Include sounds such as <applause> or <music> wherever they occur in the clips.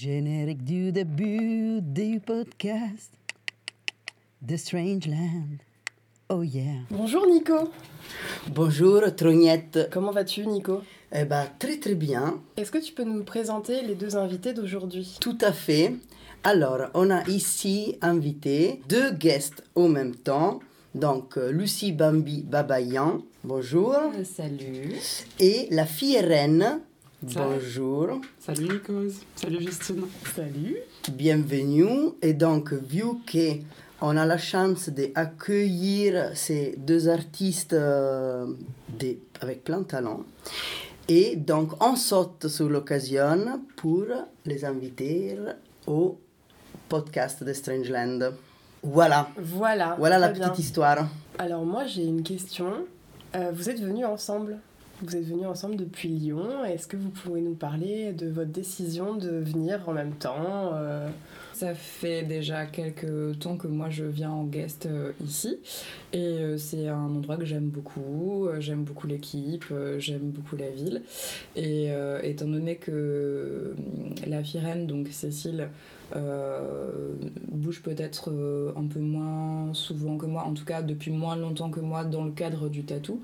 Générique du début du podcast The Strange Land. Oh yeah. Bonjour Nico. Bonjour Trognette. Comment vas-tu Nico? Eh ben très très bien. Est-ce que tu peux nous présenter les deux invités d'aujourd'hui? Tout à fait. Alors, on a ici invité deux guests en même temps. Donc, euh, Lucie Bambi Babayan, bonjour. Euh, salut. Et la fille reine. Bonjour. Salut Nikos. Salut Justine. Salut. Bienvenue. Et donc, vu que on a la chance d'accueillir ces deux artistes euh, avec plein de talent, et donc on saute sur l'occasion pour les inviter au podcast de Strangeland. Voilà, Voilà. voilà la bien. petite histoire. Alors moi j'ai une question. Euh, vous êtes venus ensemble Vous êtes venus ensemble depuis Lyon. Est-ce que vous pouvez nous parler de votre décision de venir en même temps euh, Ça fait déjà quelques temps que moi je viens en guest euh, ici et euh, c'est un endroit que j'aime beaucoup. J'aime beaucoup l'équipe, j'aime beaucoup la ville et étant donné que la Firène, donc Cécile, bouge peut-être un peu moins souvent que moi, en tout cas depuis moins longtemps que moi dans le cadre du tatou.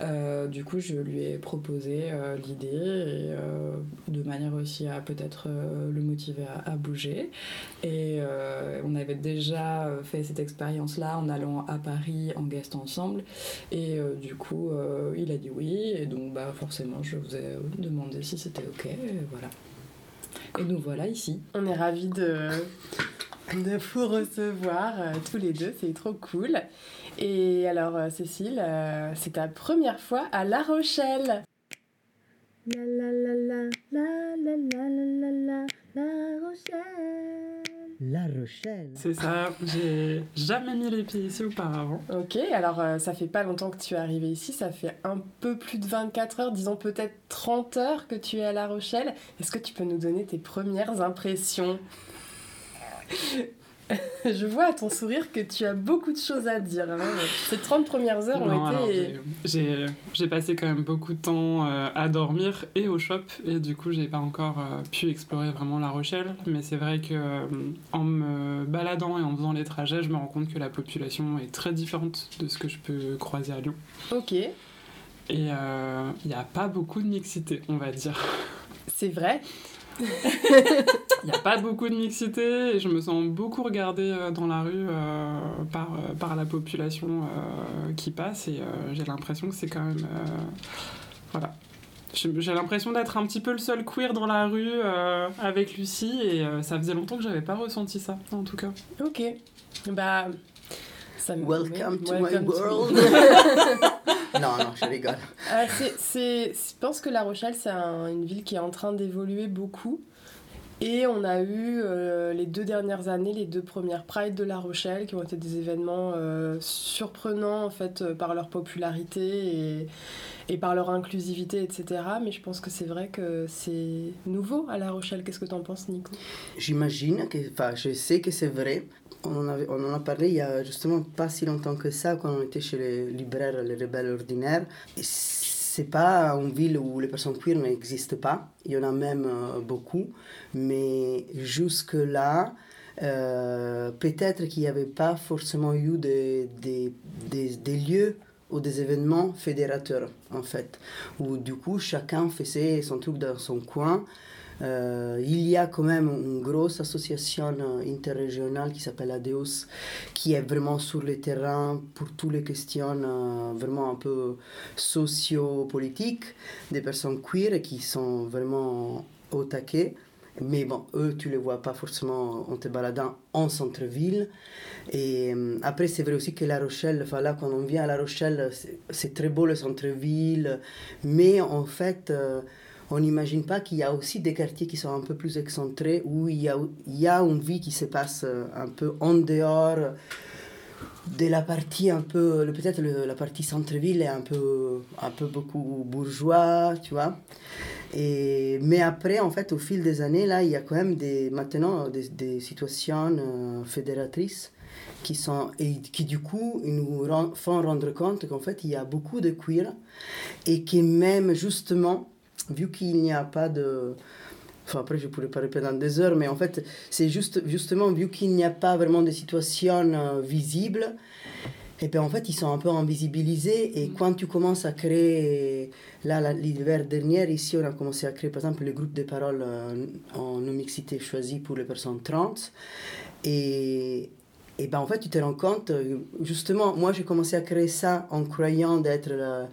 Euh, du coup, je lui ai proposé euh, l'idée euh, de manière aussi à peut-être le motiver à, bouger. Et on avait déjà fait cette expérience-là en allant à Paris en guest ensemble. Et du coup, il a dit oui. Et donc, bah, forcément, je vous ai demandé si c'était OK. Et voilà. Et nous voilà ici. On est ravis de, vous recevoir tous les deux, c'est trop cool. Et alors euh, Cécile, euh, c'est ta première fois à La Rochelle. La la la la la la la la la la Rochelle. La Rochelle. C'est ça, j'ai jamais mis les pieds ici auparavant. Ok, alors euh, ça fait pas longtemps que tu es arrivé ici, ça fait un peu plus de 24 heures, disons peut-être 30 heures que tu es à La Rochelle. Est-ce que tu peux nous donner tes premières impressions? <laughs> Je vois à ton sourire que tu as beaucoup de choses à dire. hein. Ces 30 premières heures Non, ont été... j'ai- j'ai j'ai passé quand même beaucoup de temps euh, à dormir et au shop et du coup j'ai pas encore euh, pu explorer vraiment La Rochelle mais c'est vrai que euh, en me baladant et en faisant les trajets je me rends compte que la population est très différente de ce que je peux croiser à Lyon Ok, et il n'y a pas beaucoup de mixité on va dire. c'est vrai. Il n'y a pas beaucoup de mixité et je me sens beaucoup regardée euh, dans la rue euh, par, euh, par la population euh, qui passe et euh, j'ai l'impression que c'est quand même... euh, voilà. J'ai l'impression d'être un petit peu le seul queer dans la rue euh, avec Lucie et euh, ça faisait longtemps que j'avais pas ressenti ça en tout cas. Ok, bah... Ça me... Welcome to my Welcome to- world. <laughs> <laughs> non, non, je rigole. C'est- c'est- je pense que La Rochelle, c'est un- une ville qui est en train d'évoluer beaucoup. Et on a eu euh, les deux dernières années, les deux premières Pride de La Rochelle, qui ont été des événements euh, surprenants en fait euh, par leur popularité et, et par leur inclusivité, etc. Mais je pense que c'est vrai que c'est nouveau à La Rochelle. Qu'est-ce que tu en penses, Nico? J'imagine que, enfin, je sais que c'est vrai. On en, on en a parlé il y a justement pas si longtemps que ça, quand on était chez les libraires, les rebelles ordinaires. C'est pas une ville où les personnes queer n'existent pas. Il y en a même euh, beaucoup. Mais jusque-là, euh, peut-être qu'il n'y avait pas forcément eu des, des, des, des lieux ou des événements fédérateurs, en fait, où du coup chacun faisait son truc dans son coin. Euh, il y a quand même une grosse association euh, interrégionale qui s'appelle ADEUS, qui est vraiment sur le terrain pour toutes les questions euh, vraiment un peu socio-politiques des personnes queer qui sont vraiment au taquet. Mais bon, eux, tu les vois pas forcément en te baladant en centre-ville. Et après, c'est vrai aussi que La Rochelle, enfin là, quand on vient à La Rochelle, c'est- très beau le centre-ville. Mais en fait, on n'imagine pas qu'il y a aussi des quartiers qui sont un peu plus excentrés, où il y a, il y a une vie qui se passe euh, un peu en dehors de la partie un peu, peut-être la partie centre-ville est un peu, un peu beaucoup bourgeois, tu vois. Et, mais après, en fait, au fil des années, là, il y a quand même des, maintenant des, des situations euh, fédératrices qui sont, et qui du coup nous font rendre compte qu'en fait, il y a beaucoup de queer et que même justement, vu qu'il n'y a pas de Enfin, après, je pourrais parler pendant des heures, mais en fait, c'est juste, justement, vu qu'il n'y a pas vraiment de situation euh, visible, et bien en fait, ils sont un peu invisibilisés. Et quand tu commences à créer, là, l'hiver dernier, ici, on a commencé à créer, par exemple, le groupe de paroles euh, en non-mixité choisi pour les personnes trans. Et, et ben en fait, tu te rends compte, euh, justement, moi, j'ai commencé à créer ça en croyant d'être la,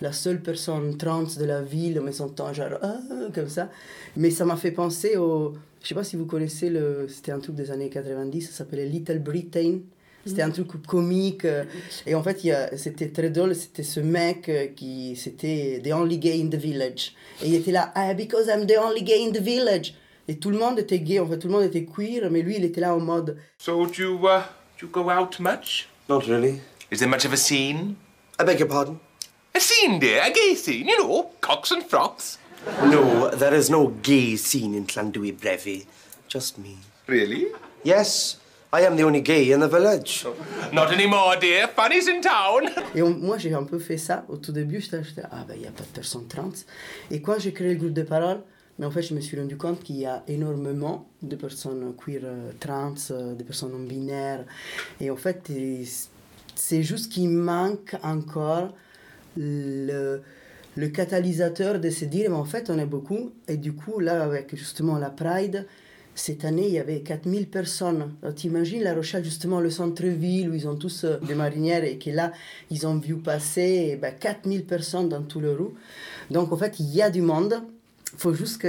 la seule personne trans de la ville, en me sentant genre, ah, comme ça. Mais ça m'a fait penser au. Je sais pas si vous connaissez le. C'était un truc des années 90, ça s'appelait Little Britain. C'était un truc comique. euh, Et en fait, c'était très drôle. C'était ce mec euh, qui. C'était The Only Gay in the Village. Et il était là, ah, because I'm the only gay in the village. Et tout le monde était gay, en fait, tout le monde était queer, mais lui, il était là en mode. So do you, uh, do you go out much? Not really. Is there much of a scene? I beg your pardon? A scene, dear, a gay scene, you know, cocks and frocks. No, there is no gay scene in Llandui Brevi. Just me. Really? Yes, I am the only gay in the village. Not anymore, dear. Fanny's in town. Et on- moi, j'ai un peu fait ça. Au tout début, j'étais ah ben, il n'y a pas de personnes trans. Et quand j'ai créé le groupe de parole, mais en fait, je me suis rendu compte qu'il y a énormément de personnes queer euh, trans, euh, des personnes non binaires. Et en fait, c'est juste qu'il manque encore le, le catalyseur de se dire, mais en fait, on est beaucoup. Et du coup, là, avec justement la Pride, cette année, il y avait 4000 personnes. T'imagines La Rochelle, justement, le centre-ville où ils ont tous euh, des marinières et que là, ils ont vu passer eh ben, 4000 personnes dans tout le roue. Donc, en fait, il y a du monde. Il faut juste que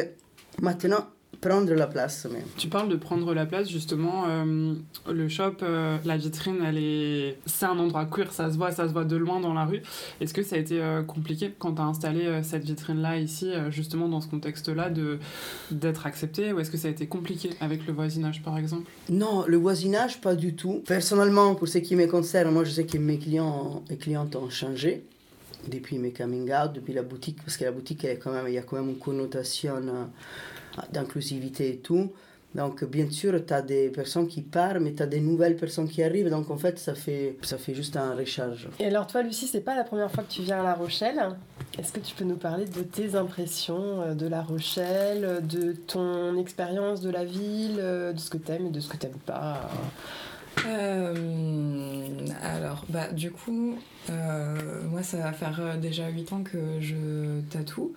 maintenant prendre la place. Mais... Tu parles de prendre la place, justement. euh, le shop, euh, la vitrine, elle est... c'est un endroit queer, ça se voit, ça se voit de loin dans la rue. Est-ce que ça a été euh, compliqué quand tu as installé cette vitrine-là ici, euh, justement dans ce contexte-là, de, d'être accepté Ou est-ce que ça a été compliqué avec le voisinage, par exemple? Non, le voisinage, pas du tout. Personnellement, pour ce qui me concerne, moi, je sais que mes clients et clientes ont changé depuis mes coming out, depuis la boutique, parce que la boutique, elle quand même, il y a quand même une connotation euh, d'inclusivité et tout. Donc, bien sûr, tu as des personnes qui partent, mais tu as des nouvelles personnes qui arrivent. Donc, en fait, ça fait, ça fait juste un recharge. Et alors toi, Lucie, c'est pas la première fois que tu viens à La Rochelle. Est-ce que tu peux nous parler de tes impressions euh, de La Rochelle, de ton expérience de la ville, euh, de ce que t'aimes et de ce que t'aimes pas Euh, alors, bah, du coup, euh, moi, ça va faire euh, déjà 8 ans que je tatoue.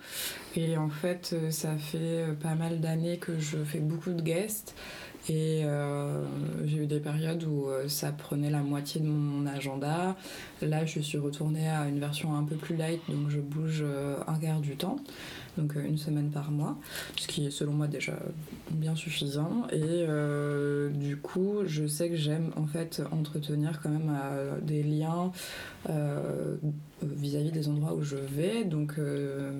Et en fait, ça fait pas mal d'années que je fais beaucoup de guests. Et j'ai eu des périodes où ça prenait la moitié de mon agenda. Là, je suis retournée à une version un peu plus light, donc je bouge un quart du temps, donc euh, une semaine par mois, ce qui est selon moi déjà bien suffisant. Et euh, du coup, je sais que j'aime en fait entretenir quand même euh, des liens vis-à-vis des endroits où je vais. Donc, euh,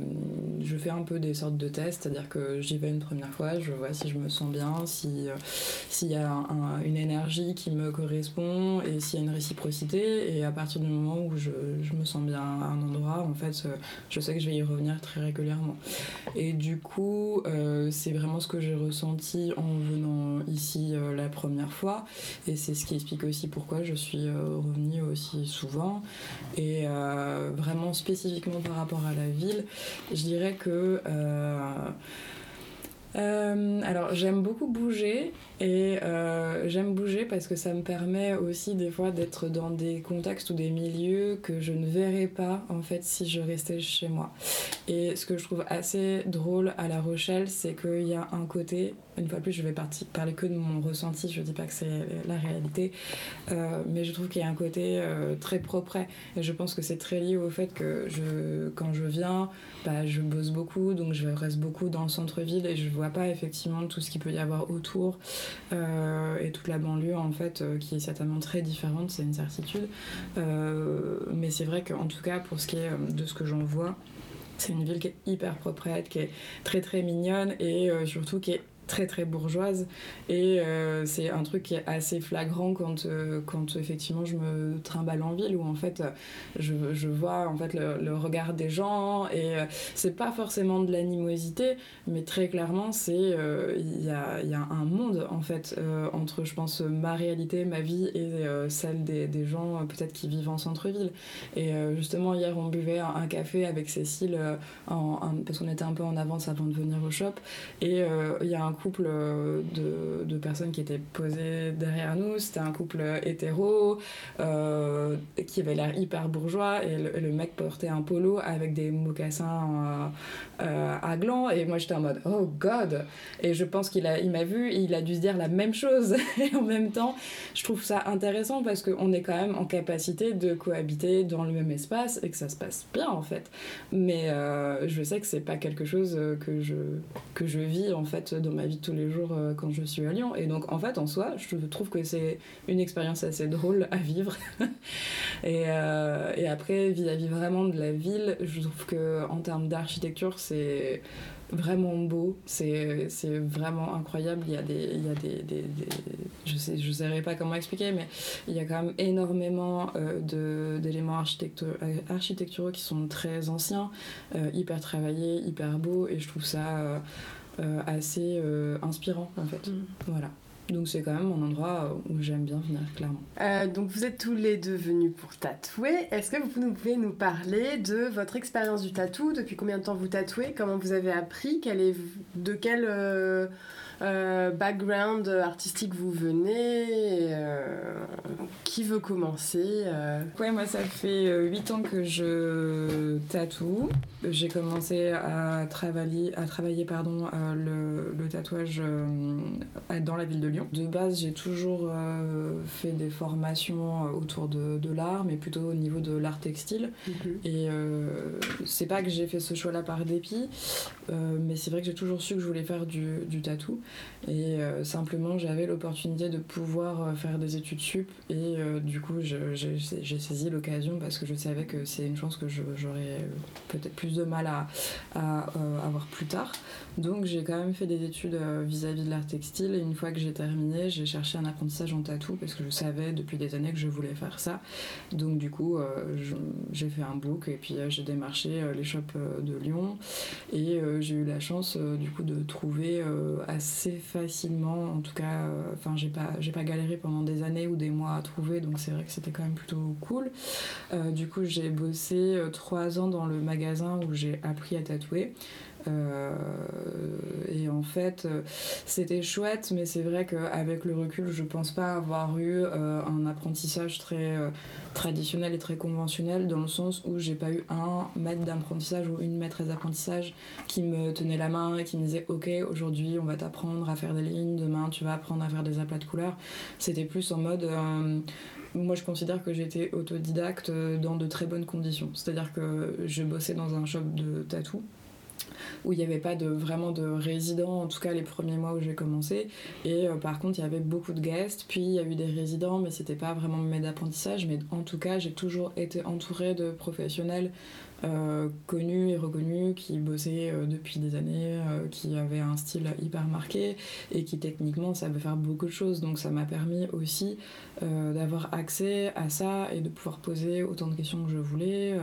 je fais un peu des sortes de tests, c'est-à-dire que j'y vais une première fois, je vois si je me sens bien, euh, s'il y a un- un- une énergie qui me correspond et s'il y a une réciprocité. Et à partir du moment où je, je me sens bien à un endroit, en fait, euh, je sais que je vais y revenir très régulièrement. Et du coup, c'est vraiment ce que j'ai ressenti en venant ici la première fois. Et c'est ce qui explique aussi pourquoi je suis revenue aussi souvent. Et vraiment spécifiquement par rapport à la ville, je dirais que... euh, euh, alors j'aime beaucoup bouger et euh, j'aime bouger parce que ça me permet aussi des fois d'être dans des contextes ou des milieux que je ne verrais pas en fait si je restais chez moi. Et ce que je trouve assez drôle à La Rochelle, c'est qu'il y a un côté, une fois de plus je vais parler que de mon ressenti, je dis pas que c'est la réalité, euh, mais je trouve qu'il y a un côté euh, très propre et je pense que c'est très lié au fait que quand je viens, bah, je bosse beaucoup, donc je reste beaucoup dans le centre-ville et je vois pas effectivement tout ce qu'il peut y avoir autour et toute la banlieue en fait euh, qui est certainement très différente, c'est une certitude. Euh, mais c'est vrai qu'en tout cas pour ce qui est euh, de ce que j'en vois, c'est une ville qui est hyper proprette, qui est très très mignonne et euh, surtout qui est très très bourgeoise. Et euh, c'est un truc qui est assez flagrant quand, euh, quand effectivement je me trimballe en ville où en fait je, je vois en fait le, regard des gens. Et euh, c'est pas forcément de l'animosité mais très clairement c'est il y, a, y a un monde en fait entre je pense ma réalité ma vie et celle des, des gens peut-être qui vivent en centre-ville. Et justement hier on buvait un, café avec Cécile en, parce qu'on était un peu en avance avant de venir au shop. Et il y a un couple euh, de, de personnes qui étaient posées derrière nous. C'était un couple hétéro euh, qui avait l'air hyper bourgeois et le, mec portait un polo avec des mocassins euh, euh, à gland. Et moi j'étais en mode oh god! Et je pense qu'il il m'a vu il a dû se dire la même chose. <laughs> et en même temps, je trouve ça intéressant parce qu'on est quand même en capacité de cohabiter dans le même espace et que ça se passe bien en fait. Mais euh, je sais que c'est pas quelque chose euh, que je, que je vis en fait dans ma vie de tous les jours euh, quand je suis à Lyon. Et donc en fait en soi, je trouve que c'est une expérience assez drôle à vivre. <laughs> et, euh, et après, vis-à-vis vraiment de la ville, je trouve que en termes d'architecture, c'est vraiment beau, c'est vraiment incroyable. Il y a des, il y a des, je sais, je saurais pas comment expliquer, mais il y a quand même énormément euh, d'éléments euh, architecturaux qui sont très anciens, hyper travaillés, hyper beaux, et je trouve ça assez euh, inspirant en fait. Mm. Voilà. Donc c'est quand même un endroit où j'aime bien venir, clairement. Euh, donc vous êtes tous les deux venus pour tatouer. Est-ce que vous pouvez nous parler de votre expérience du tatou? Depuis combien de temps vous tatouez? Comment vous avez appris? Quel est, De quel euh, euh, background artistique vous venez Euh, Qui veut commencer Euh, Ouais, moi ça fait 8 ans que je tatoue. J'ai commencé à travailler, à travailler pardon, le, le tatouage dans la ville de Lyon. De base, j'ai toujours fait des formations autour de, de l'art, mais plutôt au niveau de l'art textile. Et euh, c'est pas que j'ai fait ce choix-là par dépit, euh, mais c'est vrai que j'ai toujours su que je voulais faire du, du tatou. Et euh, simplement, j'avais l'opportunité de pouvoir euh, faire des études sup. Et euh, du coup, j'ai saisi l'occasion parce que je savais que c'est une chance que j'aurais peut-être plus de mal à, à, avoir plus tard. Donc, j'ai quand même fait des études vis-à-vis de l'art textile. Et une fois que j'ai terminé, j'ai cherché un apprentissage en tatou parce que je savais depuis des années que je voulais faire ça. Donc, du coup, j'ai fait un book et puis j'ai démarché les shops de Lyon. Et j'ai eu la chance du coup de trouver euh, facilement, en tout cas, euh, enfin j'ai pas j'ai pas galéré pendant des années ou des mois à trouver, donc c'est vrai que c'était quand même plutôt cool. Euh, du coup j'ai bossé euh, trois ans dans le magasin où j'ai appris à tatouer. Euh, et en fait, euh, c'était chouette, mais c'est vrai qu'avec le recul, je pense pas avoir eu euh, un apprentissage très traditionnel et très conventionnel dans le sens où j'ai pas eu un maître d'apprentissage ou une maîtresse d'apprentissage qui me tenait la main et qui me disait ok aujourd'hui on va t'apprendre à faire des lignes demain tu vas apprendre à faire des aplats de couleurs. C'était plus en mode moi je considère que j'étais autodidacte euh, dans de très bonnes conditions. C'est à dire que je bossais dans un shop de tatou où il n'y avait pas de, vraiment de résidents, en tout cas les premiers mois où j'ai commencé. Et euh, par contre, il y avait beaucoup de guests, puis il y a eu des résidents, mais c'était pas vraiment mes d'apprentissage. Mais en tout cas, j'ai toujours été entourée de professionnels euh, connus et reconnus qui bossaient euh, depuis des années, qui avaient un style hyper marqué et qui techniquement savaient faire beaucoup de choses. Donc ça m'a permis aussi d'avoir accès à ça et de pouvoir poser autant de questions que je voulais.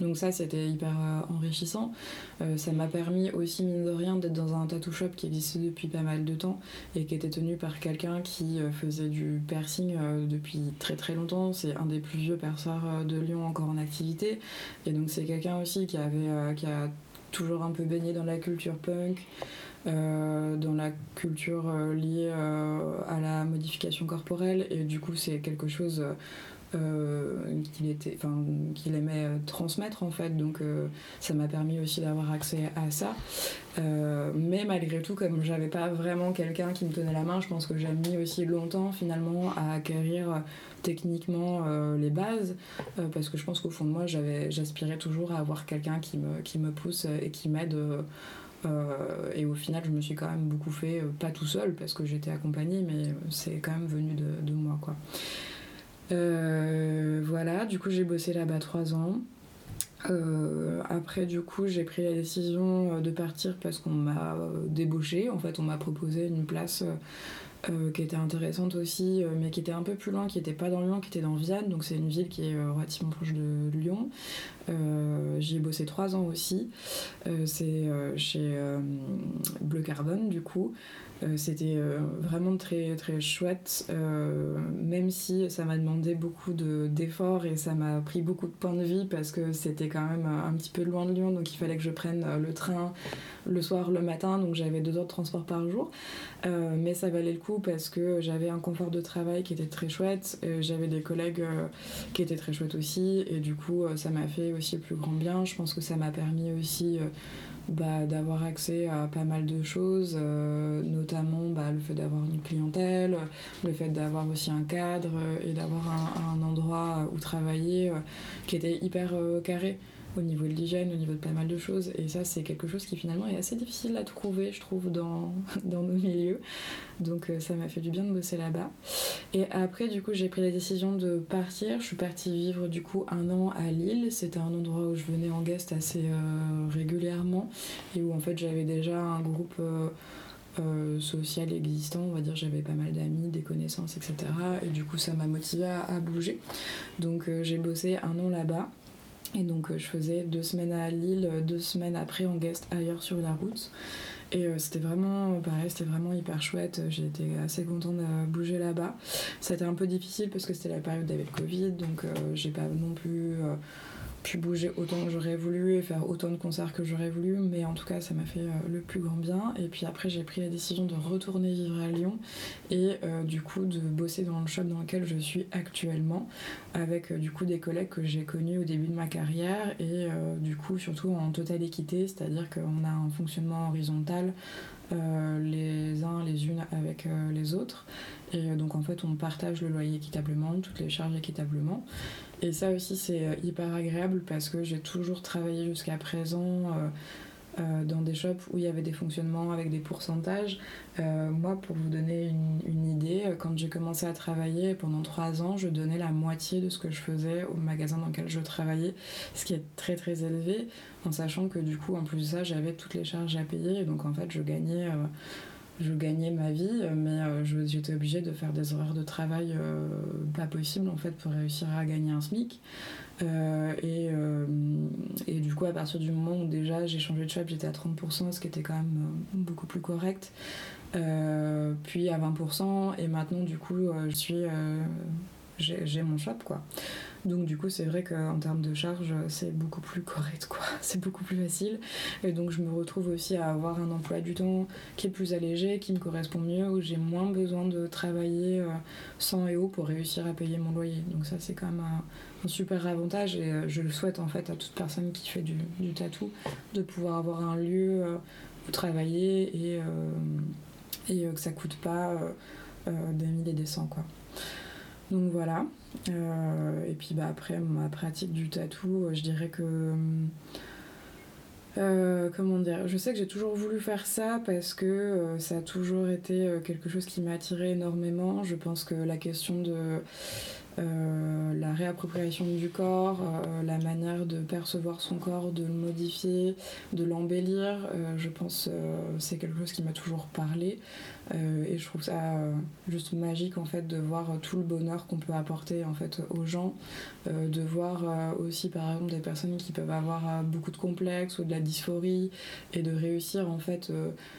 Donc ça, c'était hyper enrichissant. Euh, ça m'a permis aussi, mine de rien, d'être dans un tattoo shop qui existait depuis pas mal de temps et qui était tenu par quelqu'un qui euh, faisait du piercing euh, depuis très très longtemps. C'est un des plus vieux perceurs de Lyon encore en activité. Et donc c'est quelqu'un aussi qui, avait, qui a toujours un peu baigné dans la culture punk. dans la culture liée à la modification corporelle et du coup c'est quelque chose qu'il était, qu'il aimait euh, transmettre en fait. Donc euh, ça m'a permis aussi d'avoir accès à ça. Euh, mais malgré tout, comme j'avais pas vraiment quelqu'un qui me tenait la main, je pense que j'ai mis aussi longtemps finalement à acquérir euh, techniquement euh, les bases, euh, parce que je pense qu'au fond de moi, j'avais, j'aspirais toujours à avoir quelqu'un qui me, qui me pousse et qui m'aide. euh, euh, et au final, je me suis quand même beaucoup fait, euh, pas tout seul parce que j'étais accompagnée, mais c'est quand même venu de, de moi quoi. Euh, voilà, du coup j'ai bossé là-bas trois ans. Euh, après, du coup, j'ai pris la décision euh, de partir parce qu'on m'a débauché. En fait, on m'a proposé une place qui était intéressante aussi, mais qui était un peu plus loin, qui était pas dans Lyon, qui était dans Vienne. Donc, c'est une ville qui est relativement proche de Lyon. J'y ai bossé trois ans aussi. C'est chez Bleu Carbone, du coup. Euh, C'était euh, vraiment très très chouette, euh, même si ça m'a demandé beaucoup de- d'efforts et ça m'a pris beaucoup de points de vie parce que c'était quand même un petit peu loin de Lyon, donc il fallait que je prenne le train le soir, le matin, donc j'avais deux heures de transport par jour. Mais ça valait le coup parce que j'avais un confort de travail qui était très chouette, j'avais des collègues qui étaient très chouettes aussi, et du coup ça m'a fait aussi plus grand bien. Je pense que ça m'a permis aussi bah, d'avoir accès à pas mal de choses, euh, notamment bah, le fait d'avoir une clientèle, le fait d'avoir aussi un cadre euh, et d'avoir un, un endroit où travailler euh, qui était hyper euh, carré au niveau de l'hygiène, au niveau de pas mal de choses. Et ça, c'est quelque chose qui finalement est assez difficile à trouver, je trouve, <laughs> dans, nos milieux. Donc euh, ça m'a fait du bien de bosser là-bas. Et après, du coup, j'ai pris la décision de partir. Je suis partie vivre du coup un an à Lille. C'était un endroit où je venais en guest assez euh, régulièrement et où en fait j'avais déjà un groupe euh, social existant. On va dire j'avais pas mal d'amis, des connaissances, etc. Et du coup, ça m'a motivée à, bouger. Donc j'ai bossé un an là-bas. Et donc euh, je faisais deux semaines à Lille, euh, deux semaines après en guest ailleurs sur la route. Et euh, c'était vraiment, pareil, c'était vraiment hyper chouette. J'ai été assez contente de bouger là-bas. C'était un peu difficile parce que c'était la période avec le Covid, donc j'ai pas non plus pu bouger autant que j'aurais voulu et faire autant de concerts que j'aurais voulu, mais en tout cas ça m'a fait euh, le plus grand bien. Et puis après j'ai pris la décision de retourner vivre à Lyon et euh, du coup de bosser dans le shop dans lequel je suis actuellement avec euh, du coup des collègues que j'ai connus au début de ma carrière et du coup surtout en totale équité, c'est-à-dire qu'on a un fonctionnement horizontal les uns les unes avec les autres et donc en fait on partage le loyer équitablement, toutes les charges équitablement et ça aussi c'est euh, hyper agréable parce que j'ai toujours travaillé jusqu'à présent euh, euh, dans des shops où il y avait des fonctionnements avec des pourcentages. Moi, pour vous donner une, idée, quand j'ai commencé à travailler pendant trois ans, je donnais la moitié de ce que je faisais au magasin dans lequel je travaillais, ce qui est très très élevé, en sachant que du coup, en plus de ça, j'avais toutes les charges à payer, et donc en fait, je gagnais. Je gagnais ma vie, euh, mais euh, j'étais obligée de faire des horaires de travail euh, pas possibles en fait pour réussir à gagner un SMIC. Et, du coup, à partir du moment où déjà j'ai changé de shop, j'étais à 30%, ce qui était quand même beaucoup plus correct. Puis à 20%, et maintenant, du coup, je suis. J'ai mon shop quoi. Donc du coup c'est vrai qu'en termes de charge c'est beaucoup plus correct quoi, <laughs> c'est beaucoup plus facile et donc je me retrouve aussi à avoir un emploi du temps qui est plus allégé, qui me correspond mieux, où j'ai moins besoin de travailler euh, sans et haut pour réussir à payer mon loyer. Donc ça c'est quand même un, super avantage et euh, je le souhaite en fait à toute personne qui fait du, tatou de pouvoir avoir un lieu euh, où travailler et, et que ça coûte pas des mille et des cents quoi. Donc voilà. Euh, et puis bah, après ma pratique du tatou, euh, je dirais que euh, comment dire Je sais que j'ai toujours voulu faire ça parce que ça a toujours été quelque chose qui m'a attiré énormément. Je pense que la question de la réappropriation du corps, la manière de percevoir son corps, de le modifier, de l'embellir, je pense c'est quelque chose qui m'a toujours parlé. Euh, et je trouve ça euh, juste magique en fait de voir tout le bonheur qu'on peut apporter en fait aux gens, euh, de voir aussi par exemple des personnes qui peuvent avoir beaucoup de complexes ou de la dysphorie et de réussir en fait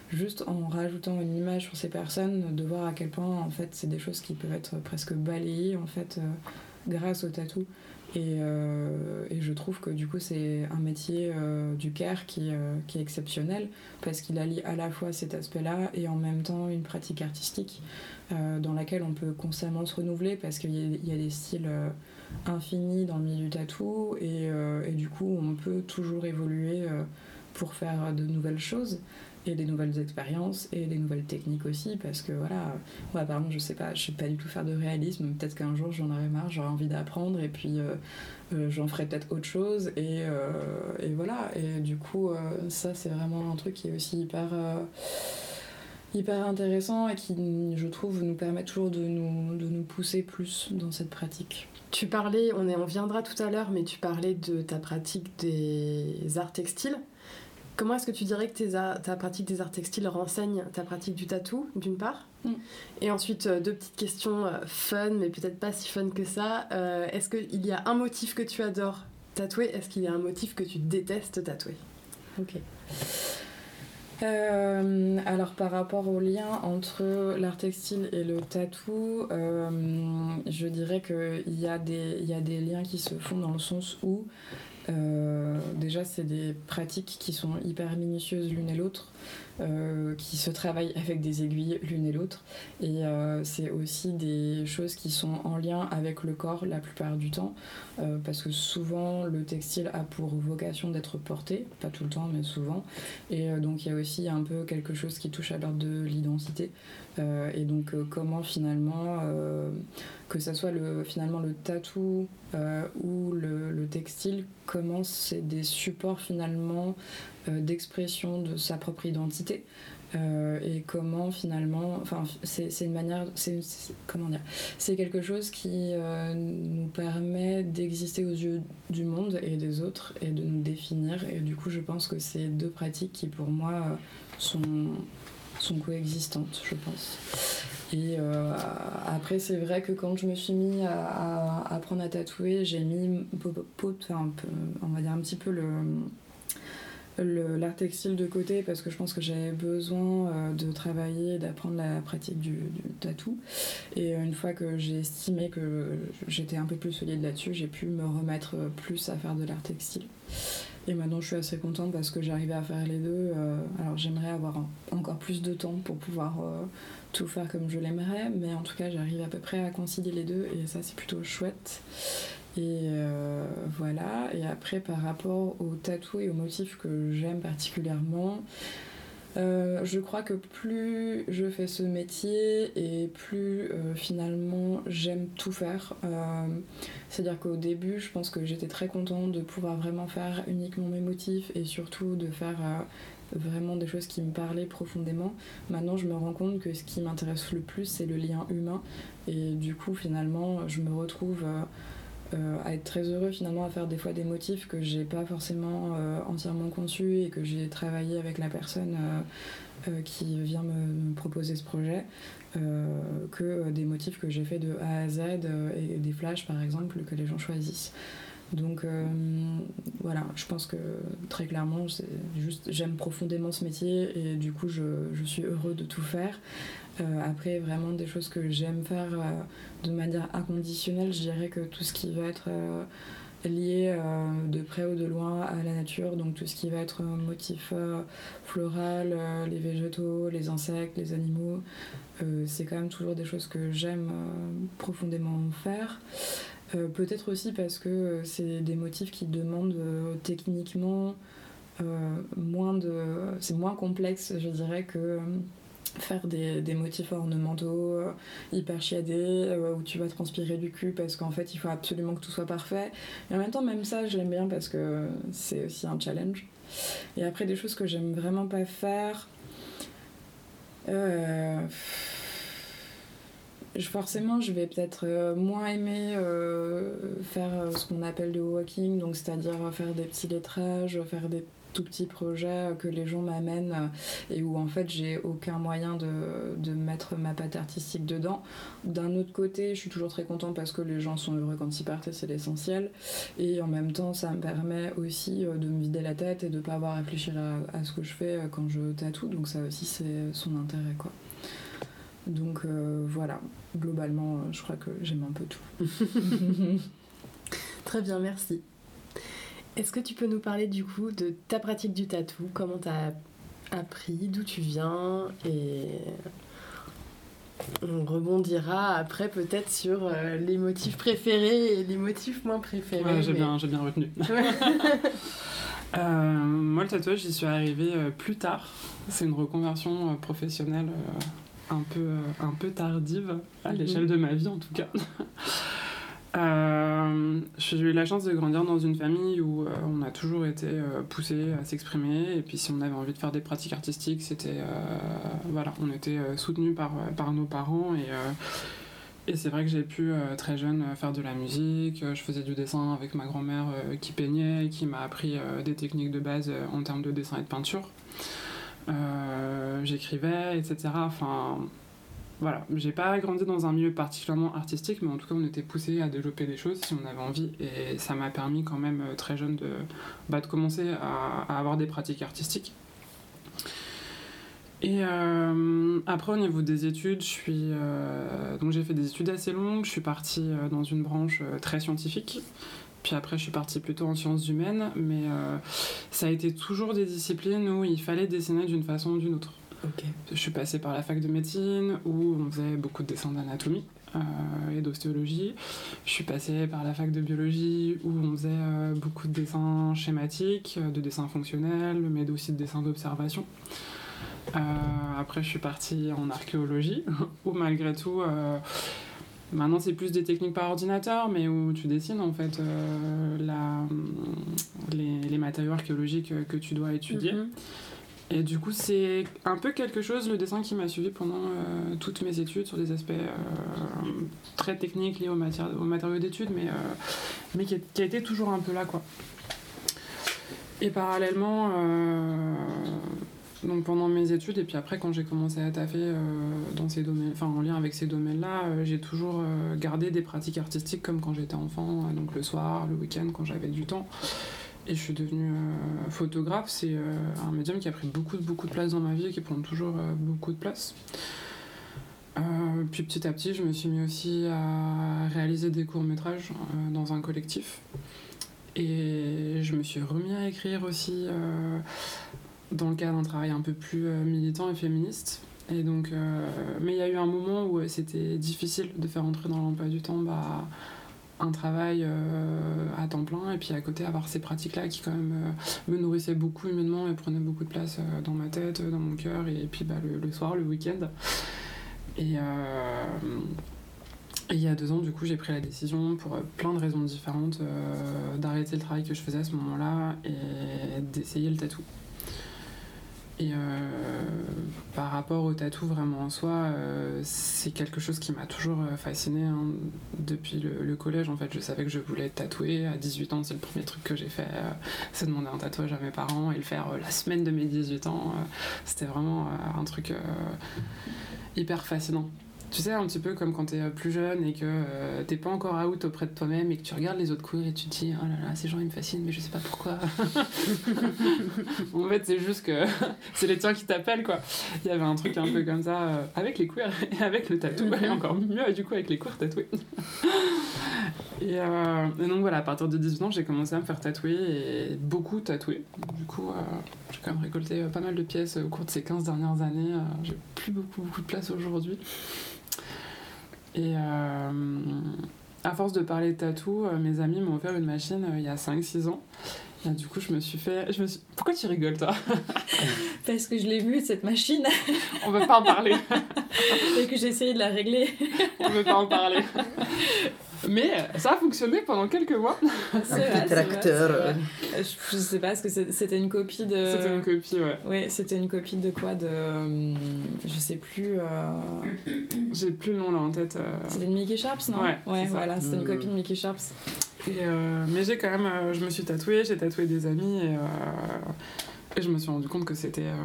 juste en rajoutant une image sur ces personnes, de voir à quel point en fait c'est des choses qui peuvent être presque balayées en fait grâce au tatou. Et, euh, et je trouve que du coup c'est un métier euh, du care qui, euh, qui est exceptionnel parce qu'il allie à la fois cet aspect-là et en même temps une pratique artistique dans laquelle on peut constamment se renouveler parce qu'il y, y a des styles infinis dans le milieu du tatou et, et du coup on peut toujours évoluer pour faire de nouvelles choses et des nouvelles expériences et des nouvelles techniques aussi parce que voilà moi par exemple je sais pas je sais pas du tout faire de réalisme peut-être qu'un jour j'en aurai marre j'aurai envie d'apprendre et puis euh, euh, j'en ferai peut-être autre chose et, euh, voilà et du coup ça c'est vraiment un truc qui est aussi hyper hyper intéressant et qui, je trouve, nous permet toujours de nous, de nous pousser plus dans cette pratique. Tu parlais, on, est, on viendra tout à l'heure, mais tu parlais de ta pratique des arts textiles. Comment est-ce que tu dirais que tes ta pratique des arts textiles renseigne ta pratique du tatou, d'une part Mm. Et ensuite, euh, deux petites questions euh, fun, mais peut-être pas si fun que ça. Euh, est-ce qu'il y a un motif que tu adores tatouer? Est-ce qu'il y a un motif que tu détestes tatouer? Ok. Euh, alors par rapport au lien entre l'art textile et le tatou, euh, je dirais qu'il y, a des- il y a des liens qui se font dans le sens où déjà c'est des pratiques qui sont hyper minutieuses l'une et l'autre, euh, qui se travaillent avec des aiguilles l'une et l'autre, et euh, c'est aussi des choses qui sont en lien avec le corps la plupart du temps, euh, parce que souvent le textile a pour vocation d'être porté, pas tout le temps mais souvent, et donc il y a aussi un peu quelque chose qui touche à l'ordre de l'identité. Et donc comment finalement, que ça soit le, finalement le tatou ou le, le textile, comment c'est des supports finalement d'expression de sa propre identité. Euh, et comment finalement, enfin c'est une manière, c'est comment dire, c'est quelque chose qui euh, nous permet d'exister aux yeux du monde et des autres et de nous définir. Et du coup, je pense que c'est deux pratiques qui pour moi euh, sont sont coexistantes, je pense. Et euh, après, c'est vrai que quand je me suis mis à, apprendre à tatouer, j'ai mis, on va dire un petit peu le- l'art textile de côté parce que je pense que j'avais besoin euh, de travailler, d'apprendre la pratique du, tatou. Et euh, une fois que j'ai estimé que j'étais un peu plus solide là-dessus, j'ai pu me remettre euh, plus à faire de l'art textile. Et maintenant, je suis assez contente parce que j'arrivais à faire les deux. alors, j'aimerais avoir encore plus de temps pour pouvoir tout faire comme je l'aimerais, mais en tout cas, j'arrive à peu près à concilier les deux et ça, c'est plutôt chouette. Et euh, voilà. Et après, par rapport au tatou et aux motifs que j'aime particulièrement, euh, je crois que plus je fais ce métier et plus euh, finalement j'aime tout faire. C'est-à-dire qu'au début, je pense que j'étais très contente de pouvoir vraiment faire uniquement mes motifs et surtout de faire vraiment des choses qui me parlaient profondément. Maintenant, je me rends compte que ce qui m'intéresse le plus, c'est le lien humain. Et du coup, finalement, je me retrouve euh, à être très heureux finalement à faire des fois des motifs que j'ai pas forcément euh, entièrement conçus et que j'ai travaillé avec la personne euh, qui vient me, proposer ce projet que des motifs que j'ai fait de A à Z et des flashs par exemple que les gens choisissent. Donc euh, voilà, je pense que très clairement, j'aime profondément ce métier et du coup je, suis heureux de tout faire. Euh, après, vraiment des choses que j'aime faire euh, de manière inconditionnelle, je dirais que tout ce qui va être lié de près ou de loin à la nature, donc tout ce qui va être motif floral, les végétaux, les insectes, les animaux, c'est quand même toujours des choses que j'aime profondément faire. Euh, Peut-être aussi parce que euh, c'est des motifs qui demandent euh, techniquement moins de. C'est moins complexe, je dirais, que faire des, des motifs ornementaux hyper chiadés où tu vas transpirer du cul parce qu'en fait il faut absolument que tout soit parfait. Et en même temps, même ça, je l'aime bien parce que c'est aussi un challenge. Et après, des choses que j'aime vraiment pas faire. Forcément, je vais peut-être euh, moins aimer euh, faire euh, ce qu'on appelle du walking, donc c'est-à-dire faire des petits lettrages, faire des tout petits projets que les gens m'amènent et où en fait j'ai aucun moyen de, de mettre ma patte artistique dedans. D'un autre côté, je suis toujours très contente parce que les gens sont heureux quand ils partent et c'est l'essentiel. Et en même temps, ça me permet aussi de me vider la tête et de pas avoir à réfléchir à, à ce que je fais quand je tatoue. Donc ça aussi, c'est son intérêt quoi. Donc euh, voilà, globalement, euh, je crois que j'aime un peu tout. <laughs> Très bien, merci. Est-ce que tu peux nous parler du coup de ta pratique du tatou? Comment t'as appris? D'où tu viens? Et on rebondira après peut-être sur euh, les motifs préférés et les motifs moins préférés. Ouais, j'ai mais- bien, j'ai bien retenu. <laughs> Euh, moi, le tatouage, j'y suis arrivée euh, plus tard. C'est une reconversion euh, professionnelle euh, un, peu, un peu tardive, à Mhm. l'échelle de ma vie en tout cas. <laughs> Euh, J'ai eu la chance de grandir dans une famille où euh, on a toujours été euh, poussé à s'exprimer. Et puis si on avait envie de faire des pratiques artistiques, c'était... voilà, on était soutenus par, par nos parents. Et, et c'est vrai que j'ai pu très jeune faire de la musique. Je faisais du dessin avec ma grand-mère qui peignait qui m'a appris des techniques de base en termes de dessin et de peinture. Euh, J'écrivais, etc. Enfin, voilà, j'ai pas grandi dans un milieu particulièrement artistique, mais en tout cas, on était poussé à développer des choses si on avait envie, et ça m'a permis quand même euh, très jeune de, bah, de commencer à, avoir des pratiques artistiques. Et euh, après, au niveau des études, je suis j'ai fait des études assez longues. Je suis partie dans une branche très scientifique. Puis après, je suis partie plutôt en sciences humaines, mais euh, ça a été toujours des disciplines où il fallait dessiner d'une façon ou d'une autre. Je suis passée par la fac de médecine où on faisait beaucoup de dessins d'anatomie euh, et d'ostéologie. Je suis passée par la fac de biologie où on faisait euh, beaucoup de dessins schématiques, de dessins fonctionnels, mais aussi de dessins d'observation. Euh, après, je suis partie en archéologie <laughs> où malgré tout, maintenant c'est plus des techniques par ordinateur, mais où tu dessines en fait euh, la, les, les matériaux archéologiques que tu dois étudier. Mhm. Et du coup, c'est un peu quelque chose, le dessin qui m'a suivi pendant euh, toutes mes études sur des aspects euh, très techniques liés aux, matières, aux matériaux d'études, mais, mais qui, a, qui a été toujours un peu là, quoi. Et parallèlement, donc pendant mes études, et puis après, quand j'ai commencé à taffer euh, dans ces domaines, enfin en lien avec ces domaines-là, euh, j'ai toujours euh, gardé des pratiques artistiques comme quand j'étais enfant, euh, donc le soir, le week-end, quand j'avais du temps. Et je suis devenue photographe. C'est un médium qui a pris beaucoup, beaucoup de place dans ma vie et qui prend toujours beaucoup de place. Puis petit à petit, je me suis mis aussi à réaliser des courts-métrages euh, dans un collectif. Et je me suis remis à écrire aussi dans le cadre d'un travail un peu plus euh, militant et féministe. Et donc, euh, mais il y a eu un moment où euh, c'était difficile de faire entrer dans l'emploi du temps bah, un travail à temps plein et puis à côté avoir ces pratiques-là qui quand même me nourrissaient beaucoup humainement et prenaient beaucoup de place dans ma tête, dans mon cœur et puis bah, le, soir, le week-end. Et, et il y a deux ans, du coup, j'ai pris la décision, pour plein de raisons différentes, d'arrêter le travail que je faisais à ce moment-là et d'essayer le tatou. Et euh, par rapport au tatou vraiment en soi, euh, c'est quelque chose qui m'a toujours euh, fasciné depuis le, le collège. En fait, je savais que je voulais être tatouée. À 18 ans, c'est le premier truc que j'ai fait. c'est demander un tatouage à mes parents et le faire la semaine de mes 18 ans. C'était vraiment un truc hyper fascinant. Tu sais, un petit peu comme quand t'es euh, plus jeune et que euh, t'es pas encore out auprès de toi-même et que tu regardes les autres courir et tu te dis, oh là là, ces gens ils me fascinent, mais je sais pas pourquoi. <laughs> en fait, c'est juste que <laughs> c'est les tiens qui t'appellent, quoi. Il y avait un truc un peu comme ça euh, avec les queers <laughs> et avec le tatou, et encore mieux du coup avec les queers tatoués. et, et donc voilà, à partir de 18 ans, j'ai commencé à me faire tatouer et beaucoup tatouer. Du coup, j'ai quand même récolté pas mal de pièces au cours de ces 15 dernières années. J'ai plus beaucoup, beaucoup de place aujourd'hui. Et euh, à force de parler de tatou, euh, mes amis m'ont offert une machine euh, il y a 5-6 ans. Et du coup, je me suis fait. Je me suis... Pourquoi tu rigoles, toi? <laughs> Parce que je l'ai vue, cette machine, <laughs> On veut pas en parler. <laughs> et que j'ai essayé de la régler. On veut pas en parler. Mais ça a fonctionné pendant quelques mois. <laughs> Vrai. Euh, Je, je sais pas, est-ce que c'était une copie de. C'était une copie, ouais. Ouais, c'était une copie de quoi De. euh, Je sais plus. euh, J'ai plus le nom là en tête. euh. C'était de Mickey Sharps, non? Ouais, ça. voilà, c'était une Mm. copie de Mickey Sharps. Et, euh, mais j'ai quand même, euh, je me suis tatouée, j'ai tatoué des amis et, euh, et je me suis rendu compte que c'était, euh,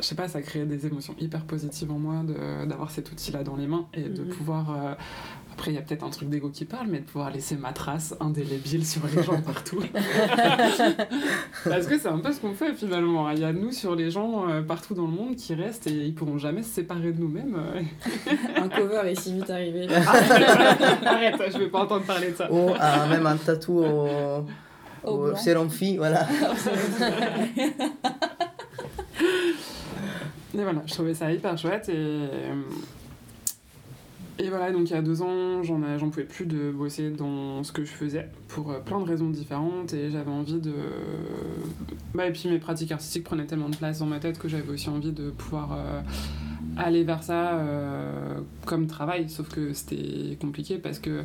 je sais pas, ça créait des émotions hyper positives en moi de- d'avoir cet outil-là dans les mains et de Mhm. pouvoir, euh, après il y a peut-être un truc d'ego qui parle, mais de pouvoir laisser ma trace indélébile sur les gens partout. <laughs> Parce que c'est un peu ce qu'on fait finalement. Il y a nous sur les gens euh, partout dans le monde qui restent et ils pourront jamais se séparer de nous-mêmes. euh. Un cover est si vite arrivé. <laughs> Arrête, je vais pas entendre parler de ça. Ou ah, même un tatou au, Au voilà. <laughs> Et voilà, je trouvais ça hyper chouette et. Et voilà, donc il y a deux ans, j'en pouvais plus de bosser dans ce que je faisais pour euh, plein de raisons différentes et j'avais envie de. Bah, et puis mes pratiques artistiques prenaient tellement de place dans ma tête que j'avais aussi envie de pouvoir euh, aller vers ça euh, comme travail, sauf que c'était compliqué parce que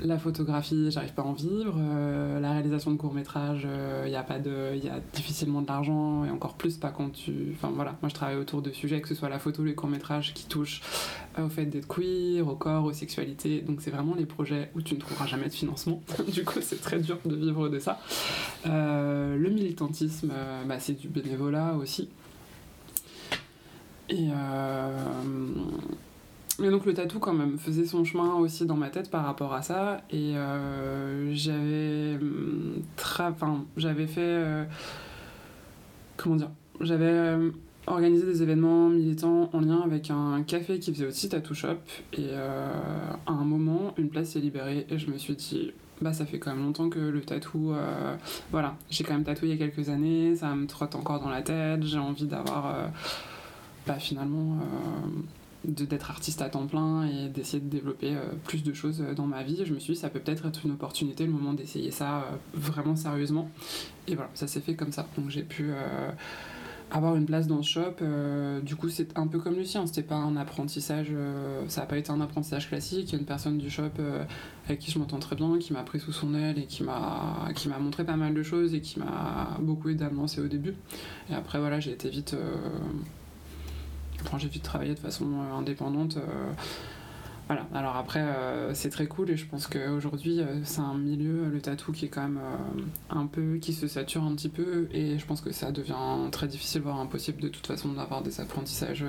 la photographie, j'arrive pas à en vivre. Euh, la réalisation de courts-métrages, il y a pas de, il y a difficilement de l'argent et encore plus pas quand tu. Enfin voilà, moi je travaille autour de sujets, que ce soit la photo, les courts-métrages qui touchent euh, au fait d'être queer, au corps, aux sexualités. Donc c'est vraiment les projets où tu ne trouveras jamais de financement. <laughs> du coup, c'est très dur de vivre de ça. Euh, le militantisme, euh, bah, c'est du bénévolat aussi. Et euh, mais donc le tatou quand même faisait son chemin aussi dans ma tête par rapport à ça. Et euh, j'avais hum, tra- enfin, j'avais fait euh, comment dire j'avais euh, organisé des événements militants en lien avec un café qui faisait aussi tattoo shop. Et à un moment une place s'est libérée et je me suis dit bah ça fait quand même longtemps que le tatou voilà j'ai quand même tatoué il y a quelques années ça me trotte encore dans la tête j'ai envie d'avoir bah, finalement d'être artiste à temps plein et d'essayer de développer euh, plus de choses euh, dans ma vie. Je me suis dit, ça peut peut-être être une opportunité, le moment d'essayer ça euh, vraiment sérieusement. Et voilà, ça s'est fait comme ça. Donc j'ai pu avoir une place dans ce shop. Du coup, c'est un peu comme Lucien, c'était pas un apprentissage, ça n'a pas été un apprentissage classique. Il y a une personne du shop avec qui je m'entends très bien, qui m'a pris sous son aile et qui m'a qui m'a montré pas mal de choses et qui m'a beaucoup aidé à me lancer au début. Et après, voilà, j'ai été vite. Enfin, j'ai vite travaillé de façon euh, indépendante. euh, voilà, alors après, euh, c'est très cool et je pense qu'aujourd'hui, c'est un milieu, le tatou, qui est quand même un peu. qui se sature un petit peu et je pense que ça devient très difficile, voire impossible de toute façon d'avoir des apprentissages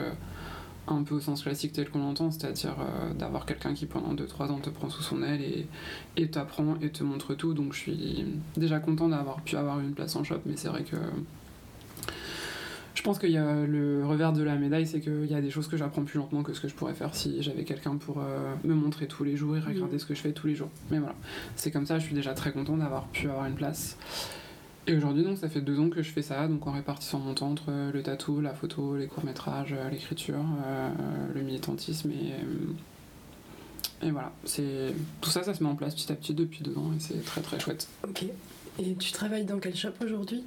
un peu au sens classique tel qu'on l'entend, c'est-à-dire d'avoir quelqu'un qui pendant 2-3 ans te prend sous son aile et, et t'apprend et te montre tout. Donc je suis déjà content d'avoir pu avoir une place en shop, mais c'est vrai que. Je pense qu'il y a le revers de la médaille, c'est qu'il y a des choses que j'apprends plus lentement que ce que je pourrais faire si j'avais quelqu'un pour euh, me montrer tous les jours et regarder ce que je fais tous les jours. Mais voilà, c'est comme ça, je suis déjà très content d'avoir pu avoir une place. Et aujourd'hui, donc, ça fait deux ans que je fais ça, donc en répartissant mon temps entre le tatou, la photo, les courts-métrages, euh, l'écriture, euh, le militantisme et. euh, et voilà, c'est tout ça, ça se met en place petit à petit depuis deux ans et c'est très très chouette. Ok. Et tu travailles dans quel shop aujourd'hui?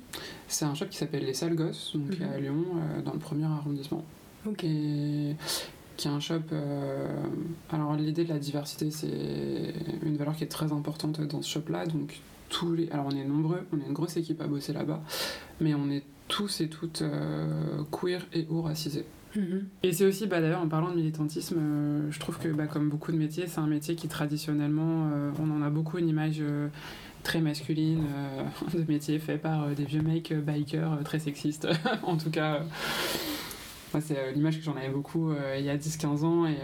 C'est un shop qui s'appelle Les Sales Gosses, donc Mhm. à Lyon, euh, dans le premier arrondissement. Ok. Et qui est un shop. euh, alors, l'idée de la diversité, c'est une valeur qui est très importante dans ce shop-là. Donc, tous les. Alors, on est nombreux, on est une grosse équipe à bosser là-bas, mais on est tous et toutes euh, queer et ou racisés. Mhm. Et c'est aussi, bah, d'ailleurs, en parlant de militantisme, euh, je trouve que, bah, comme beaucoup de métiers, c'est un métier qui traditionnellement, on en a beaucoup une image très masculine euh, <laughs> de métier fait par euh, des vieux mecs euh, bikers très sexistes. <laughs> en tout cas, moi, c'est l'image que j'en avais beaucoup il y a 10-15 ans. Et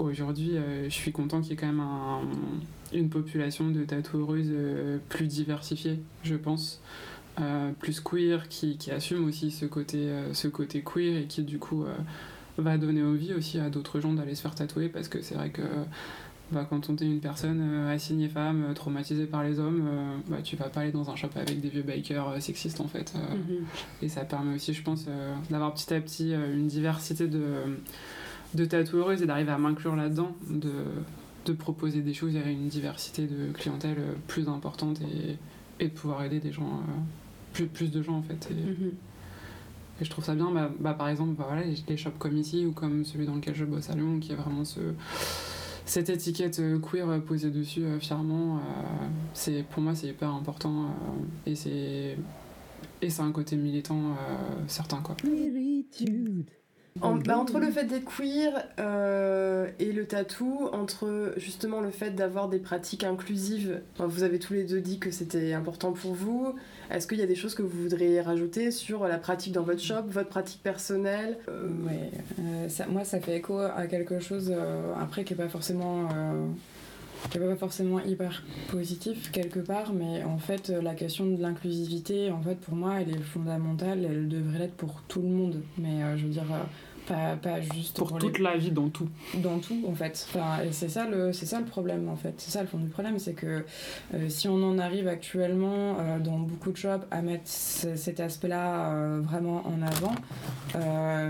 aujourd'hui, je suis content qu'il y ait quand même un- une population de tatoueuses plus diversifiée, je pense. Plus queer, qui, qui assume aussi ce côté, ce côté queer et qui du coup va donner envie aussi à d'autres gens d'aller se faire tatouer parce que c'est vrai que bah, quand on est une personne euh, assignée femme, euh, traumatisée par les hommes, euh, bah, tu vas pas aller dans un shop avec des vieux bikers euh, sexistes en fait. Euh, Mhm. et ça permet aussi, je pense, d'avoir petit à petit une diversité de, de tatoueuses et d'arriver à m'inclure là-dedans, de, de proposer des choses et une diversité de clientèle plus importante et, et de pouvoir aider des gens, plus, plus de gens en fait. Et, Mhm. et je trouve ça bien, bah, bah, par exemple, bah, voilà, les, shops comme ici ou comme celui dans lequel je bosse à Lyon, qui a vraiment ce, cette étiquette euh, queer euh, posée dessus euh, fièrement. c'est, pour moi, c'est hyper important et c'est. Et c'est un côté militant certain quoi. En- bah, entre le fait d'être queer euh, et le tatou, entre justement le fait d'avoir des pratiques inclusives, enfin, vous avez tous les deux dit que c'était important pour vous. Est-ce qu'il y a des choses que vous voudriez rajouter sur la pratique dans votre shop, votre pratique personnelle Euh, Ouais, euh, ça, moi ça fait écho à quelque chose après qui est pas forcément qui est pas forcément hyper positif quelque part, mais en fait euh, la question de l'inclusivité, en fait pour moi elle est fondamentale, elle devrait l'être pour tout le monde, mais euh, je veux dire euh, pas, pas juste Pour toute la vie, dans tout. dans tout en fait. Enfin, et c'est ça le c'est ça le problème en fait. C'est ça le fond du problème, c'est que euh, si on en arrive actuellement euh, dans beaucoup de shops à mettre ce- cet aspect-là euh, vraiment en avant,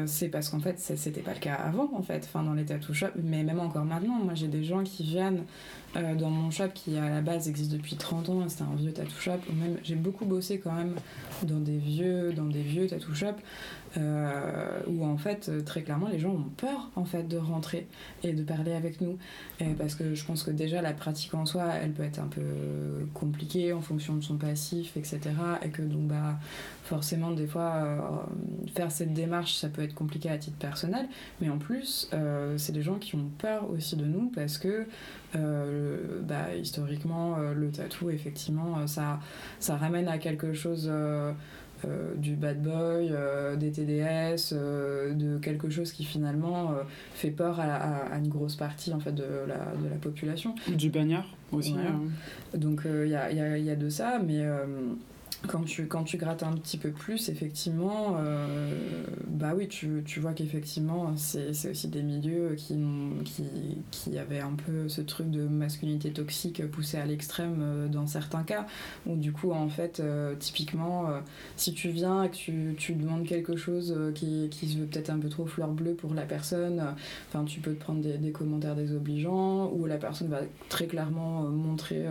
c'est parce qu'en fait c'était pas le cas avant en fait. Enfin dans les tattoo shops, mais même encore maintenant, moi j'ai des gens qui viennent dans mon shop qui à la base existe depuis 30 ans, c'était un vieux tattoo shop. Même j'ai beaucoup bossé quand même dans des vieux dans des vieux tattoo shops euh, où en fait très clairement, les gens ont peur en fait de rentrer et de parler avec nous. Parce que je pense que déjà la pratique en soi, elle peut être un peu compliquée en fonction de son passif, etc. Et que donc bah forcément des fois euh, faire cette démarche ça peut être compliqué à titre personnel mais en plus euh, c'est des gens qui ont peur aussi de nous parce que euh, bah, historiquement le tatou effectivement ça, ça ramène à quelque chose du bad boy, des TDS, de quelque chose qui finalement fait peur à, à, une grosse partie en fait de la, de la population. Du bagnard aussi. Voilà. hein. Donc il y, a, y a- y a de ça, mais euh, quand, tu, quand tu grattes un petit peu plus, effectivement, euh, bah oui, tu, tu vois qu'effectivement, c'est aussi des milieux qui, qui, qui avaient un peu ce truc de masculinité toxique poussé à l'extrême euh, dans certains cas, où du coup, en fait, euh, typiquement, si tu viens et que tu, tu demandes quelque chose qui, qui se veut peut-être un peu trop fleur bleue pour la personne, tu peux te prendre des, commentaires désobligeants où la personne va très clairement montrer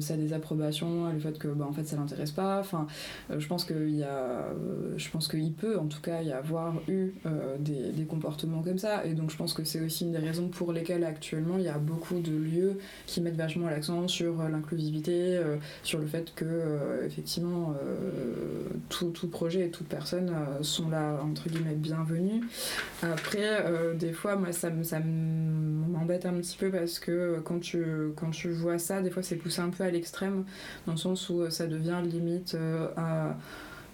sa désapprobation, le fait que bah, en fait ça l'intéresse pas. Enfin, euh, je pense qu'il y a, euh, je pense qu'il peut en tout cas y avoir eu euh, des, comportements comme ça. Et donc je pense que c'est aussi une des raisons pour lesquelles actuellement il y a beaucoup de lieux qui mettent vachement l'accent sur l'inclusivité, sur le fait que effectivement tout, projet et toute personne sont là entre guillemets bienvenus. Après, des fois, moi, ça, me- m'embête un petit peu parce que quand tu, quand tu vois ça, des fois, c'est poussé un peu à l'extrême, dans le sens où ça devient limite euh, à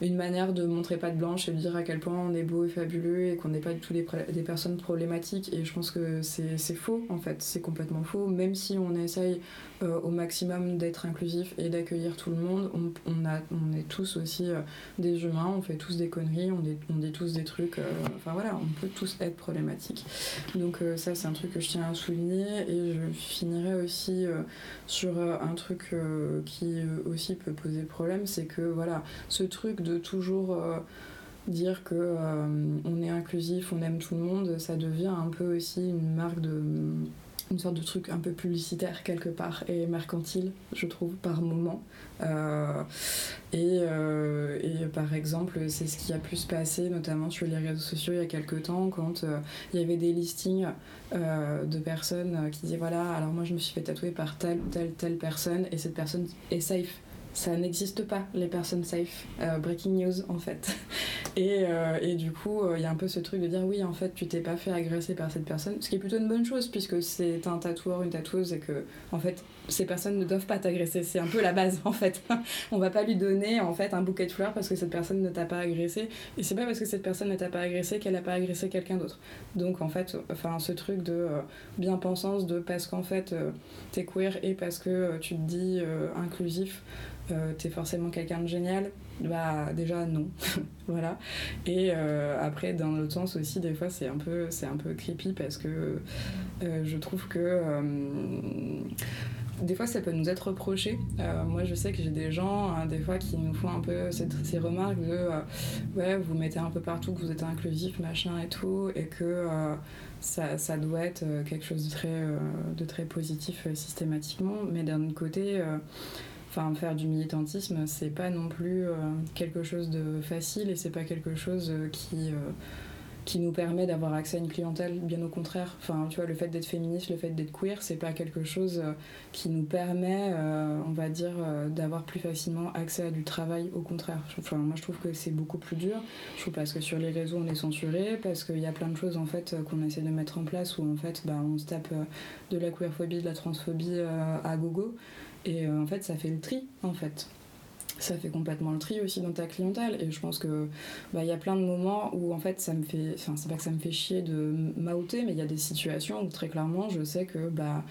une manière de montrer pas de blanche et de dire à quel point on est beau et fabuleux et qu'on n'est pas du tout des, personnes problématiques. Et je pense que c'est faux, en fait. C'est complètement faux. Même si on essaye euh, au maximum d'être inclusif et d'accueillir tout le monde, on, on, a, on est tous aussi euh, des humains, on fait tous des conneries, on, dit- on dit tous des trucs. euh, enfin voilà, on peut tous être problématiques. Donc ça, c'est un truc que je tiens à souligner. Et je finirai aussi sur un truc qui aussi peut poser problème, c'est que voilà, ce truc toujours euh, dire que euh, on est inclusif, on aime tout le monde, ça devient un peu aussi une marque de une sorte de truc un peu publicitaire quelque part et mercantile, je trouve, par moment. Euh, et, euh, et par exemple, c'est ce qui a pu se passer, notamment sur les réseaux sociaux il y a quelques temps, quand il y avait des listings de personnes qui disaient voilà, alors moi je me suis fait tatouer par telle, telle, telle personne, et cette personne est safe. Ça n'existe pas, les personnes safe. Euh, breaking news, en fait. <laughs> Et, euh, et du coup, euh, il y a un peu ce truc de dire oui, en fait, tu t'es pas fait agresser par cette personne, ce qui est plutôt une bonne chose, puisque c'est un tatoueur, une tatoueuse, et que, en fait, ces personnes ne doivent pas t'agresser. C'est un peu la base, en fait. <laughs> On va pas lui donner, en fait, un bouquet de fleurs parce que cette personne ne t'a pas agressé. Et c'est pas parce que cette personne ne t'a pas agressé qu'elle a pas agressé quelqu'un d'autre. Donc, en fait, enfin, ce truc de euh, bien-pensance, de parce qu'en fait, euh, t'es queer et parce que euh, tu te dis inclusif, t'es forcément quelqu'un de génial. Bah, déjà, non. <laughs> voilà. Et euh, après, dans l'autre sens aussi, des fois, c'est un peu, c'est un peu creepy parce que euh, je trouve que euh, des fois, ça peut nous être reproché. Moi, je sais que j'ai des gens, hein, des fois, qui nous font un peu ces remarques de ouais, vous mettez un peu partout que vous êtes inclusif, machin et tout, et que ça, ça doit être quelque chose de très, de très positif systématiquement. Mais d'un autre côté, Enfin, faire du militantisme, c'est pas non plus euh, quelque chose de facile et c'est pas quelque chose euh, qui, euh, qui nous permet d'avoir accès à une clientèle, bien au contraire. Enfin, tu vois, le fait d'être féministe, le fait d'être queer, c'est pas quelque chose qui nous permet, on va dire, d'avoir plus facilement accès à du travail, au contraire. Enfin, moi, je trouve que c'est beaucoup plus dur. Je trouve parce que sur les réseaux, on est censuré, parce qu'il y a plein de choses, en fait, qu'on essaie de mettre en place où, en fait, bah, on se tape de la queerphobie, de la transphobie à gogo. Et euh, en fait, ça fait le tri, en fait. Ça fait complètement le tri aussi dans ta clientèle. Et je pense que bah, il y a plein de moments où en fait ça me fait. Enfin, c'est pas que ça me fait chier de m'outer, mais il y a des situations où très clairement je sais que bah.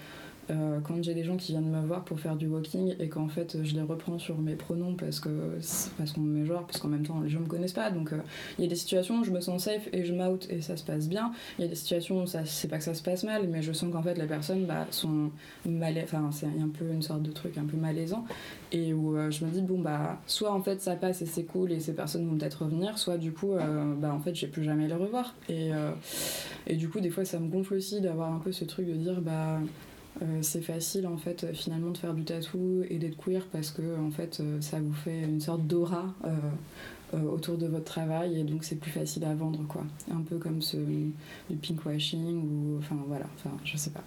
Euh, quand j'ai des gens qui viennent me voir pour faire du walking et qu'en fait je les reprends sur mes pronoms parce que parce qu'on me genre parce qu'en même temps les gens me connaissent pas. Donc euh, il y a des situations où je me sens safe et je m'out et ça se passe bien. Il y a des situations où c'est pas que ça se passe mal mais je sens qu'en fait les personnes bah, sont mal enfin c'est un peu une sorte de truc un peu malaisant. Et où euh, je me dis bon bah soit en fait ça passe et c'est cool et ces personnes vont peut-être revenir soit du coup bah en fait je vais plus jamais les revoir. Et, et du coup des fois ça me gonfle aussi d'avoir un peu ce truc de dire bah euh, c'est facile en fait finalement de faire du tatou et d'être queer parce que en fait euh, ça vous fait une sorte d'aura euh, euh, autour de votre travail et donc c'est plus facile à vendre quoi. Un peu comme ce du pinkwashing ou enfin voilà, enfin je sais pas.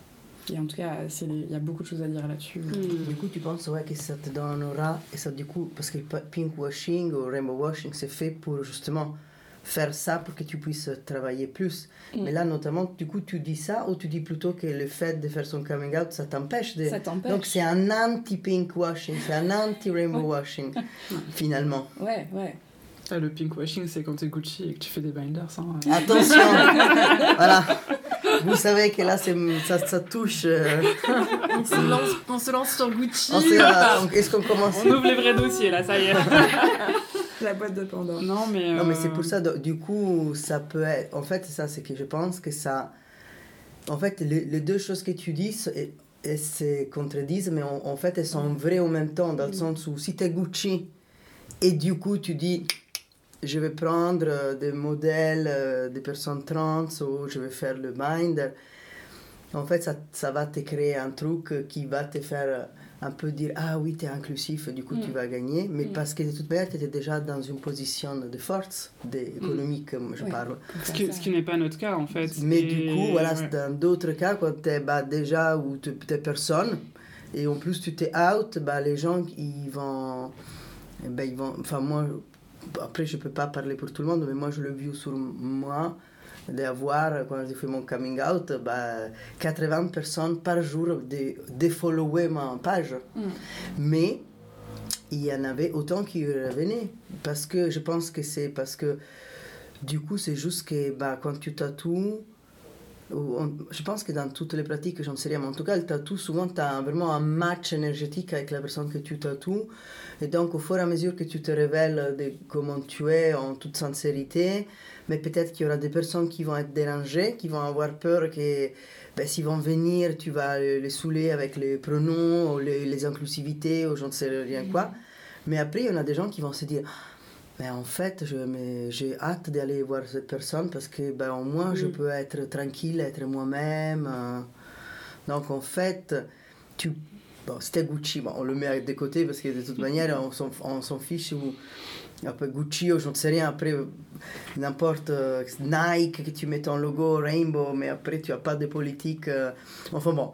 Et en tout cas, il y a beaucoup de choses à dire là-dessus. Du coup, tu penses ouais, que ça te donnera, et ça du coup, parce que le pa- pink washing ou rainbow washing, c'est fait pour justement faire ça pour que tu puisses travailler plus. Mm. Mais là, notamment, du coup, tu dis ça ou tu dis plutôt que le fait de faire son coming out, ça t'empêche de... Ça t'empêche. Donc c'est un anti-pink washing, c'est un anti-rainbow washing, <laughs> finalement. Ouais, ouais. Ah, le pinkwashing, c'est quand t'es Gucci et que tu fais des binders. Hein. Attention <laughs> Voilà Vous savez que là, c'est, ça, ça touche... euh, <laughs> On se lance, on se lance sur Gucci. est-ce qu'on commence? On ouvre les vrais dossiers, là, ça y est. <laughs> La boîte de Pandore. non, mais. Non, mais euh, c'est pour ça, du coup, ça peut être. En fait, ça, c'est que je pense que ça. En fait, les, les deux choses que tu dis, elles se contredisent, mais en, en fait, elles sont vraies en même temps, dans le sens où si tu es Gucci et du coup, tu dis je vais prendre euh, des modèles euh, des personnes trans ou je vais faire le binder, en fait, ça, ça va te créer un truc euh, qui va te faire euh, un peu dire ah oui, tu es inclusif, du coup, tu Mm. vas gagner, mais Mm. parce que de toute manière, tu étais déjà dans une position de force, économique, je parle. Ce qui, ce qui n'est pas notre cas, en fait. Mais Et- du coup, voilà, ouais. dans d'autres cas, quand tu es bah, déjà où tu es personne, et en plus tu t'es out, bah, les gens, ils vont... ben, ils vont enfin, moi, après, je peux pas parler pour tout le monde, mais moi, je l'ai vu sur moi, d'avoir, quand j'ai fait mon coming out, bah, 80 personnes par jour de, de follower ma page. Mm. Mais il y en avait autant qui revenaient. Parce que je pense que c'est parce que du coup, c'est juste que bah, quand tu tatoues, ou on- je pense que dans toutes les pratiques, j'en sais rien, mais en tout cas, le tatou, souvent, tu as vraiment un match énergétique avec la personne que tu tatoues. Et donc, au fur et à mesure que tu te révèles de comment tu es en toute sincérité, mais peut-être qu'il y aura des personnes qui vont être dérangées, qui vont avoir peur que ben, s'ils vont venir, tu vas les saouler avec les pronoms, ou les, les inclusivités, ou je ne sais rien quoi. Mais après, il y en a des gens qui vont se dire mais en fait, je- mais j'ai hâte d'aller voir cette personne parce que ben, au moins je Mm. peux être tranquille, être moi-même. euh. Donc en fait, tu... bon, c'était Gucci, bon, on le met de côté parce que de toute <laughs> manière, on s'en, fiche. Ou... Après Gucci, ou je ne sais rien, après n'importe euh, Nike, que tu mets ton logo Rainbow, mais après tu n'as pas de politique. euh, Enfin bon.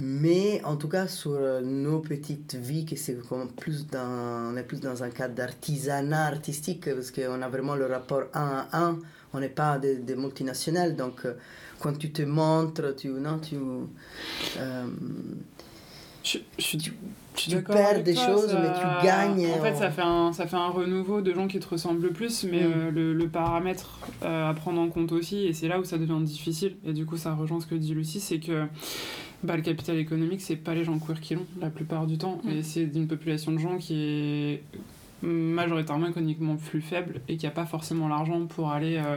Mais en tout cas, sur euh, nos petites vies, que c'est plus dans, on est plus dans un cadre d'artisanat artistique, parce qu'on a vraiment le rapport un à un, on n'est pas des, multinationales, donc quand tu te montres, tu, non, tu, Je, tu d'accord perds des toi, choses, ça- mais tu gagnes En fait, ça fait, un, ça fait un renouveau de gens qui te ressemblent le plus, mais Mm. euh, le, le paramètre euh, à prendre en compte aussi, et c'est là où ça devient difficile, et du coup, ça rejoint ce que dit Lucie, c'est que bah, le capital économique, c'est pas les gens queer qui l'ont la plupart du temps, Mm. et c'est d'une population de gens qui est majoritairement économiquement plus faible et qui a pas forcément l'argent pour aller euh,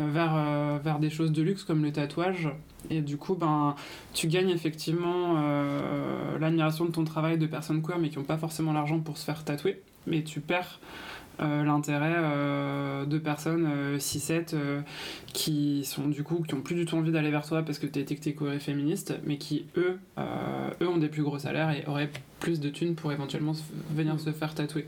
euh, vers, euh, vers des choses de luxe comme le tatouage et du coup ben tu gagnes effectivement euh, l'admiration de ton travail de personnes queer mais qui n'ont pas forcément l'argent pour se faire tatouer. Mais tu perds euh, l'intérêt euh, de personnes euh, 6-7 euh, qui sont ont plus du tout envie d'aller vers toi parce que tu es queer et féministe mais qui eux eux ont des plus gros salaires et auraient plus de thunes pour éventuellement se- venir se faire tatouer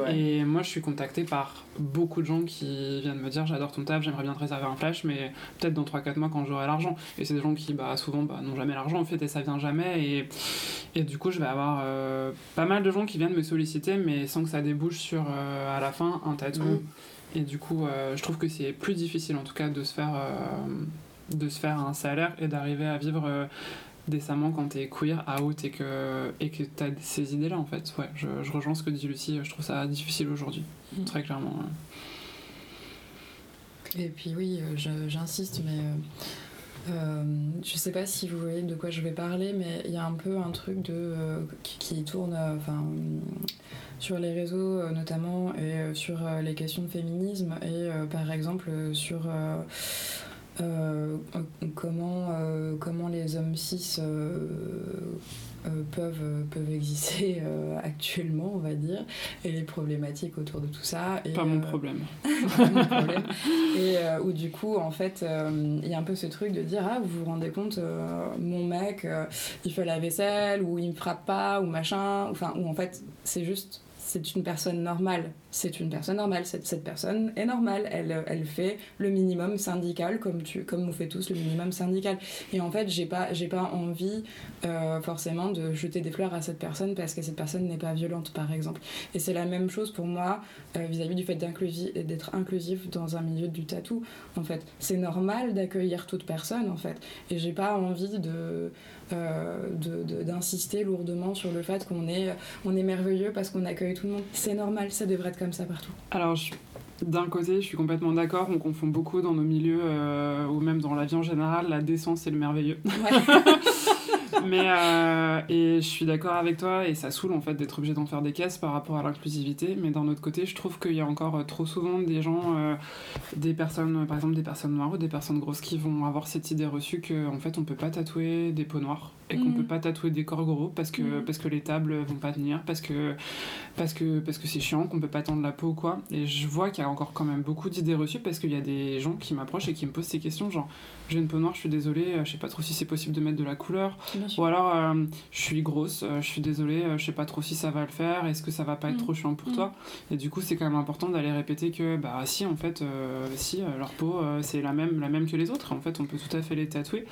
ouais. et moi, je suis contactée par beaucoup de gens qui viennent me dire j'adore ton taf, j'aimerais bien te réserver un flash, mais peut-être dans 3-4 mois quand j'aurai l'argent. Et c'est des gens qui, bah, souvent, bah, n'ont jamais l'argent en fait, et ça vient jamais. Et, et du coup, je vais avoir euh, pas mal de gens qui viennent me solliciter, mais sans que ça débouche sur, euh, à la fin, un tatou. Mm. Et du coup, euh, je trouve que c'est plus difficile, en tout cas, de se faire, de se faire un salaire et d'arriver à vivre. Décemment quand t'es queer, out et que et que t'as ces idées là en fait ouais je, je rejoins ce que dit Lucie je trouve ça difficile aujourd'hui Mm. très clairement ouais. Et puis oui, euh, j'insiste, mais euh, euh, je sais pas si vous voyez de quoi je vais parler, mais il y a un peu un truc de, euh, qui, qui tourne euh, enfin, sur les réseaux notamment et sur les questions de féminisme et par exemple sur comment, euh, comment les hommes cis euh, euh, peuvent, euh, peuvent exister <laughs> euh, actuellement, on va dire, et les problématiques autour de tout ça. Et, pas mon euh, problème <laughs> pas mon problème. Et euh, où du coup, en fait, euh, il y a un peu ce truc de dire Ah, vous vous rendez compte, euh, mon mec, euh, il fait la vaisselle, ou il me frappe pas, ou machin. Enfin, où en fait, c'est juste, c'est une personne normale. C'est une personne normale. Cette, cette personne est normale. Elle, elle fait le minimum syndical, comme, tu, comme on fait tous le minimum syndical. Et en fait, j'ai pas, pas envie euh, forcément de jeter des fleurs à cette personne parce que cette personne n'est pas violente, par exemple. Et c'est la même chose pour moi euh, vis-à-vis du fait d'être inclusif dans un milieu du tatou. En fait, c'est normal d'accueillir toute personne, en fait. Et j'ai pas envie de- d'insister lourdement sur le fait qu'on est, on est merveilleux parce qu'on accueille tout le monde. C'est normal, ça devrait être comme ça partout. Alors, je- d'un côté, je suis complètement d'accord. On confond beaucoup dans nos milieux, euh, ou même dans la vie en général, la décence et le merveilleux. <laughs> Mais euh, et je suis d'accord avec toi et ça saoule en fait d'être obligé d'en faire des caisses par rapport à l'inclusivité. Mais d'un autre côté, je trouve qu'il y a encore euh, trop souvent des gens, euh, des personnes, par exemple des personnes noires ou des personnes grosses qui vont avoir cette idée reçue que en fait on peut pas tatouer des peaux noires et qu'on Mhm. peut pas tatouer des corps gros parce que Mhm. parce que les tables vont pas tenir parce que parce que parce que c'est chiant qu'on peut pas tendre la peau ou quoi. Et je vois qu'il y a encore quand même beaucoup d'idées reçues parce qu'il y a des gens qui m'approchent et qui me posent ces questions genre j'ai une peau noire, je suis désolée, je sais pas trop si c'est possible de mettre de la couleur. Bien Ou alors, euh, je suis grosse, euh, je suis désolée, euh, je sais pas trop si ça va le faire, est-ce que ça va pas être Mm. trop chiant pour Mm. toi? Et du coup, c'est quand même important d'aller répéter que, bah si, en fait, si, leur peau, c'est la même, la même que les autres, en fait, on peut tout à fait les tatouer.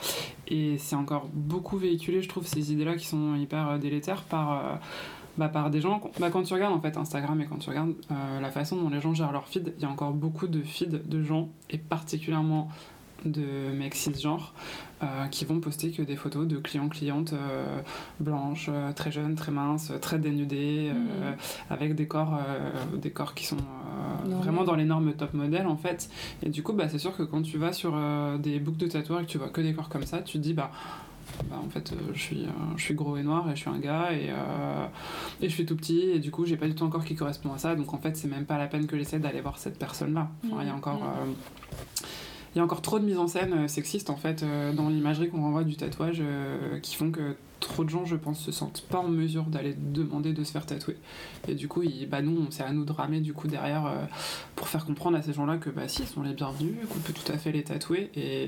Et c'est encore beaucoup véhiculé, je trouve, ces idées-là qui sont hyper délétères par... bah, par des gens, bah, quand tu regardes en fait Instagram et quand tu regardes euh, la façon dont les gens gèrent leur feed, il y a encore beaucoup de feeds de gens, et particulièrement de mecs cisgenres, euh, qui vont poster que des photos de clients-clientes euh, blanches, euh, très jeunes, très minces, très dénudées, Mhm. avec des corps, des corps qui sont vraiment dans les normes top modèles en fait. Et du coup, bah, c'est sûr que quand tu vas sur des boucles de tatouage et que tu vois que des corps comme ça, tu te dis bah bah, en fait, euh, je, suis, euh, je suis gros et noir et je suis un gars et, euh, et je suis tout petit et du coup, j'ai pas du tout un corps qui correspond à ça. Donc en fait, c'est même pas la peine que j'essaie d'aller voir cette personne-là. Enfin, il y a Mhm. encore. Mhm. Il y a encore trop de mise en scène euh, sexiste en fait euh, dans l'imagerie qu'on renvoie du tatouage euh, qui font que trop de gens je pense se sentent pas en mesure d'aller demander de se faire tatouer et du coup ils, bah nous on- c'est à nous de ramer du coup derrière euh, pour faire comprendre à ces gens là que bah si ils sont les bienvenus qu'on peut tout à fait les tatouer et,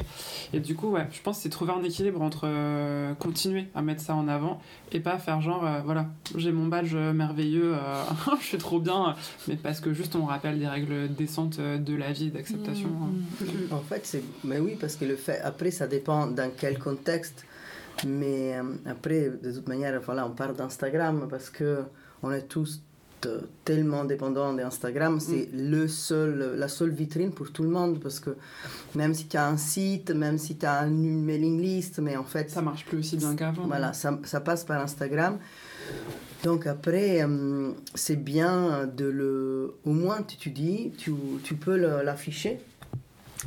et du coup ouais je pense que c'est trouver un équilibre entre euh, continuer à mettre ça en avant et pas faire genre euh, voilà j'ai mon badge merveilleux euh, <laughs> je suis trop bien mais parce que juste on rappelle des règles décentes de la vie et d'acceptation hein. En fait, c'est. Mais oui, parce que le fait. Après, ça dépend dans quel contexte. Mais euh, après, de toute manière, voilà, on parle d'Instagram parce que on est tous tellement dépendants d'Instagram. C'est le seul, la seule vitrine pour tout le monde parce que même si tu as un site, même si tu as une mailing list, mais en fait, ça marche plus aussi bien qu'avant voilà, ça, ça passe par Instagram. Donc après, euh, c'est bien de le... Au moins, tu, tu dis, tu, tu peux l'afficher,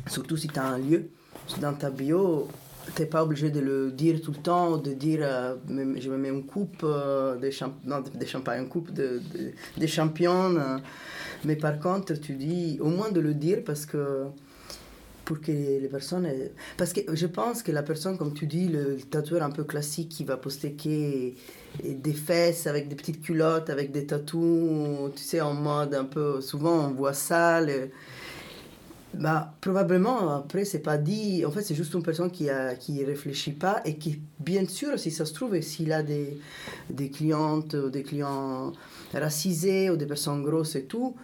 surtout si tu as un lieu. Dans ta bio, tu n'es pas obligé de le dire tout le temps, de dire euh, je me mets une coupe euh, de, champ non, de, de champagne, une coupe de, de, de champion. euh. mais par contre, tu dis au moins de le dire parce que pour que les personnes... Parce que je pense que la personne, comme tu dis, le, tatoueur un peu classique qui va poster des fesses avec des petites culottes, avec des tatous, tu sais, en mode un peu... Souvent, on voit ça. le- bah, probablement, après, c'est pas dit. En fait, c'est juste une personne qui a, qui réfléchit pas et qui, bien sûr, si ça se trouve, s'il a des, des clientes ou des clients racisés ou des personnes grosses et tout,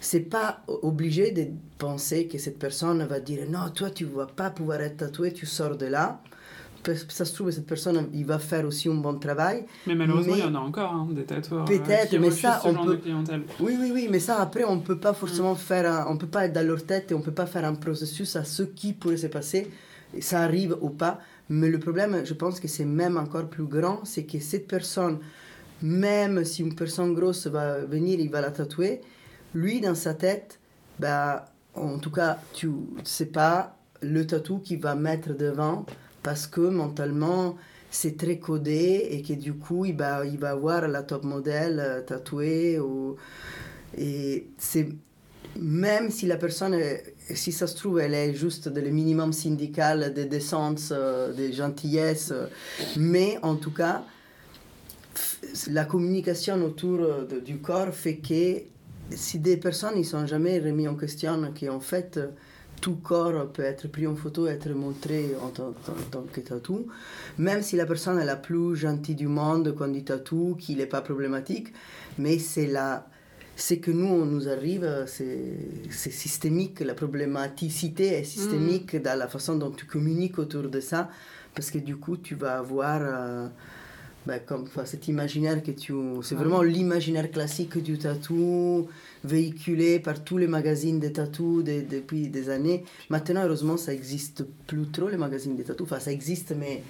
c'est pas obligé de penser que cette personne va dire non, toi, tu vas pas pouvoir être tatoué, tu sors de là. Ça se trouve, cette personne, il va faire aussi un bon travail. Mais malheureusement, Mais- il y en a encore, hein, des tatoueurs euh, Peut-être, qui mais ça, on peut- de clientèle. Oui, oui, oui, mais ça, après, on peut pas forcément faire, un- on peut pas être dans leur tête et on peut pas faire un processus à ce qui pourrait se passer. Ça arrive ou pas. Mais le problème, je pense que c'est même encore plus grand, c'est que cette personne, même si une personne grosse va venir, il va la tatouer, lui, dans sa tête, bah, en tout cas, tu sais pas le tatou qu'il va mettre devant parce que mentalement, c'est très codé et que du coup, il va, il va avoir la top modèle euh, tatouée. Ou... Et c'est même si la personne, si ça se trouve, elle est juste de le minimum syndical de décence, euh, de gentillesse, euh, mais en tout cas, la communication autour du corps fait que si des personnes ne sont jamais remis en question qu'en fait euh, tout corps peut être pris en photo et être montré en tant, en tant que tatou, même si la personne est la plus gentille du monde quand il tatoue, qu'il n'est pas problématique, mais c'est la c'est que nous, on nous arrive, c'est systémique, la problématicité est systémique dans la façon dont tu communiques autour de ça, parce que du coup, tu vas avoir euh, ben, comme cet imaginaire que tu... C'est vraiment l'imaginaire classique du tatou, véhiculé par tous les magazines de tatou de- depuis des années. Maintenant, heureusement, ça existe plus trop, les magazines de tatou. Enfin, ça existe, mais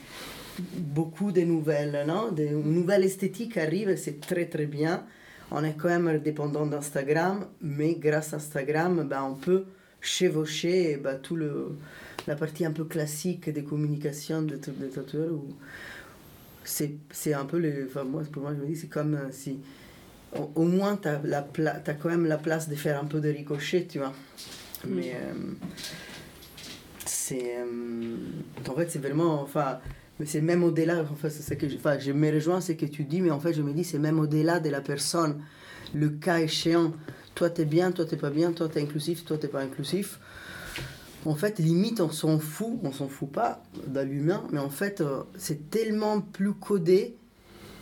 beaucoup de nouvelles, non? De, Une nouvelle esthétique arrive, c'est très très bien. On est quand même dépendant d'Instagram, mais grâce à Instagram, ben, on peut chevaucher ben, tout le, la partie un peu classique des communications de, de tatoueurs. C'est c'est un peu le. Enfin, moi, pour moi, je me dis, c'est comme euh, si. Au, au moins, tu as, quand même la place de faire un peu de ricochet, tu vois. Mais. euh, c'est. euh, en fait, c'est vraiment. Enfin, mais c'est même au-delà. En fait, c'est ce que je, enfin, je me rejoins ce que tu dis, mais en fait, je me dis, c'est même au-delà de la personne. Le cas échéant. Toi, t'es bien, toi, t'es pas bien, toi, t'es inclusif, toi, t'es pas inclusif. En fait, limite, on s'en fout, on s'en fout pas dans l'humain, mais en fait, euh, c'est tellement plus codé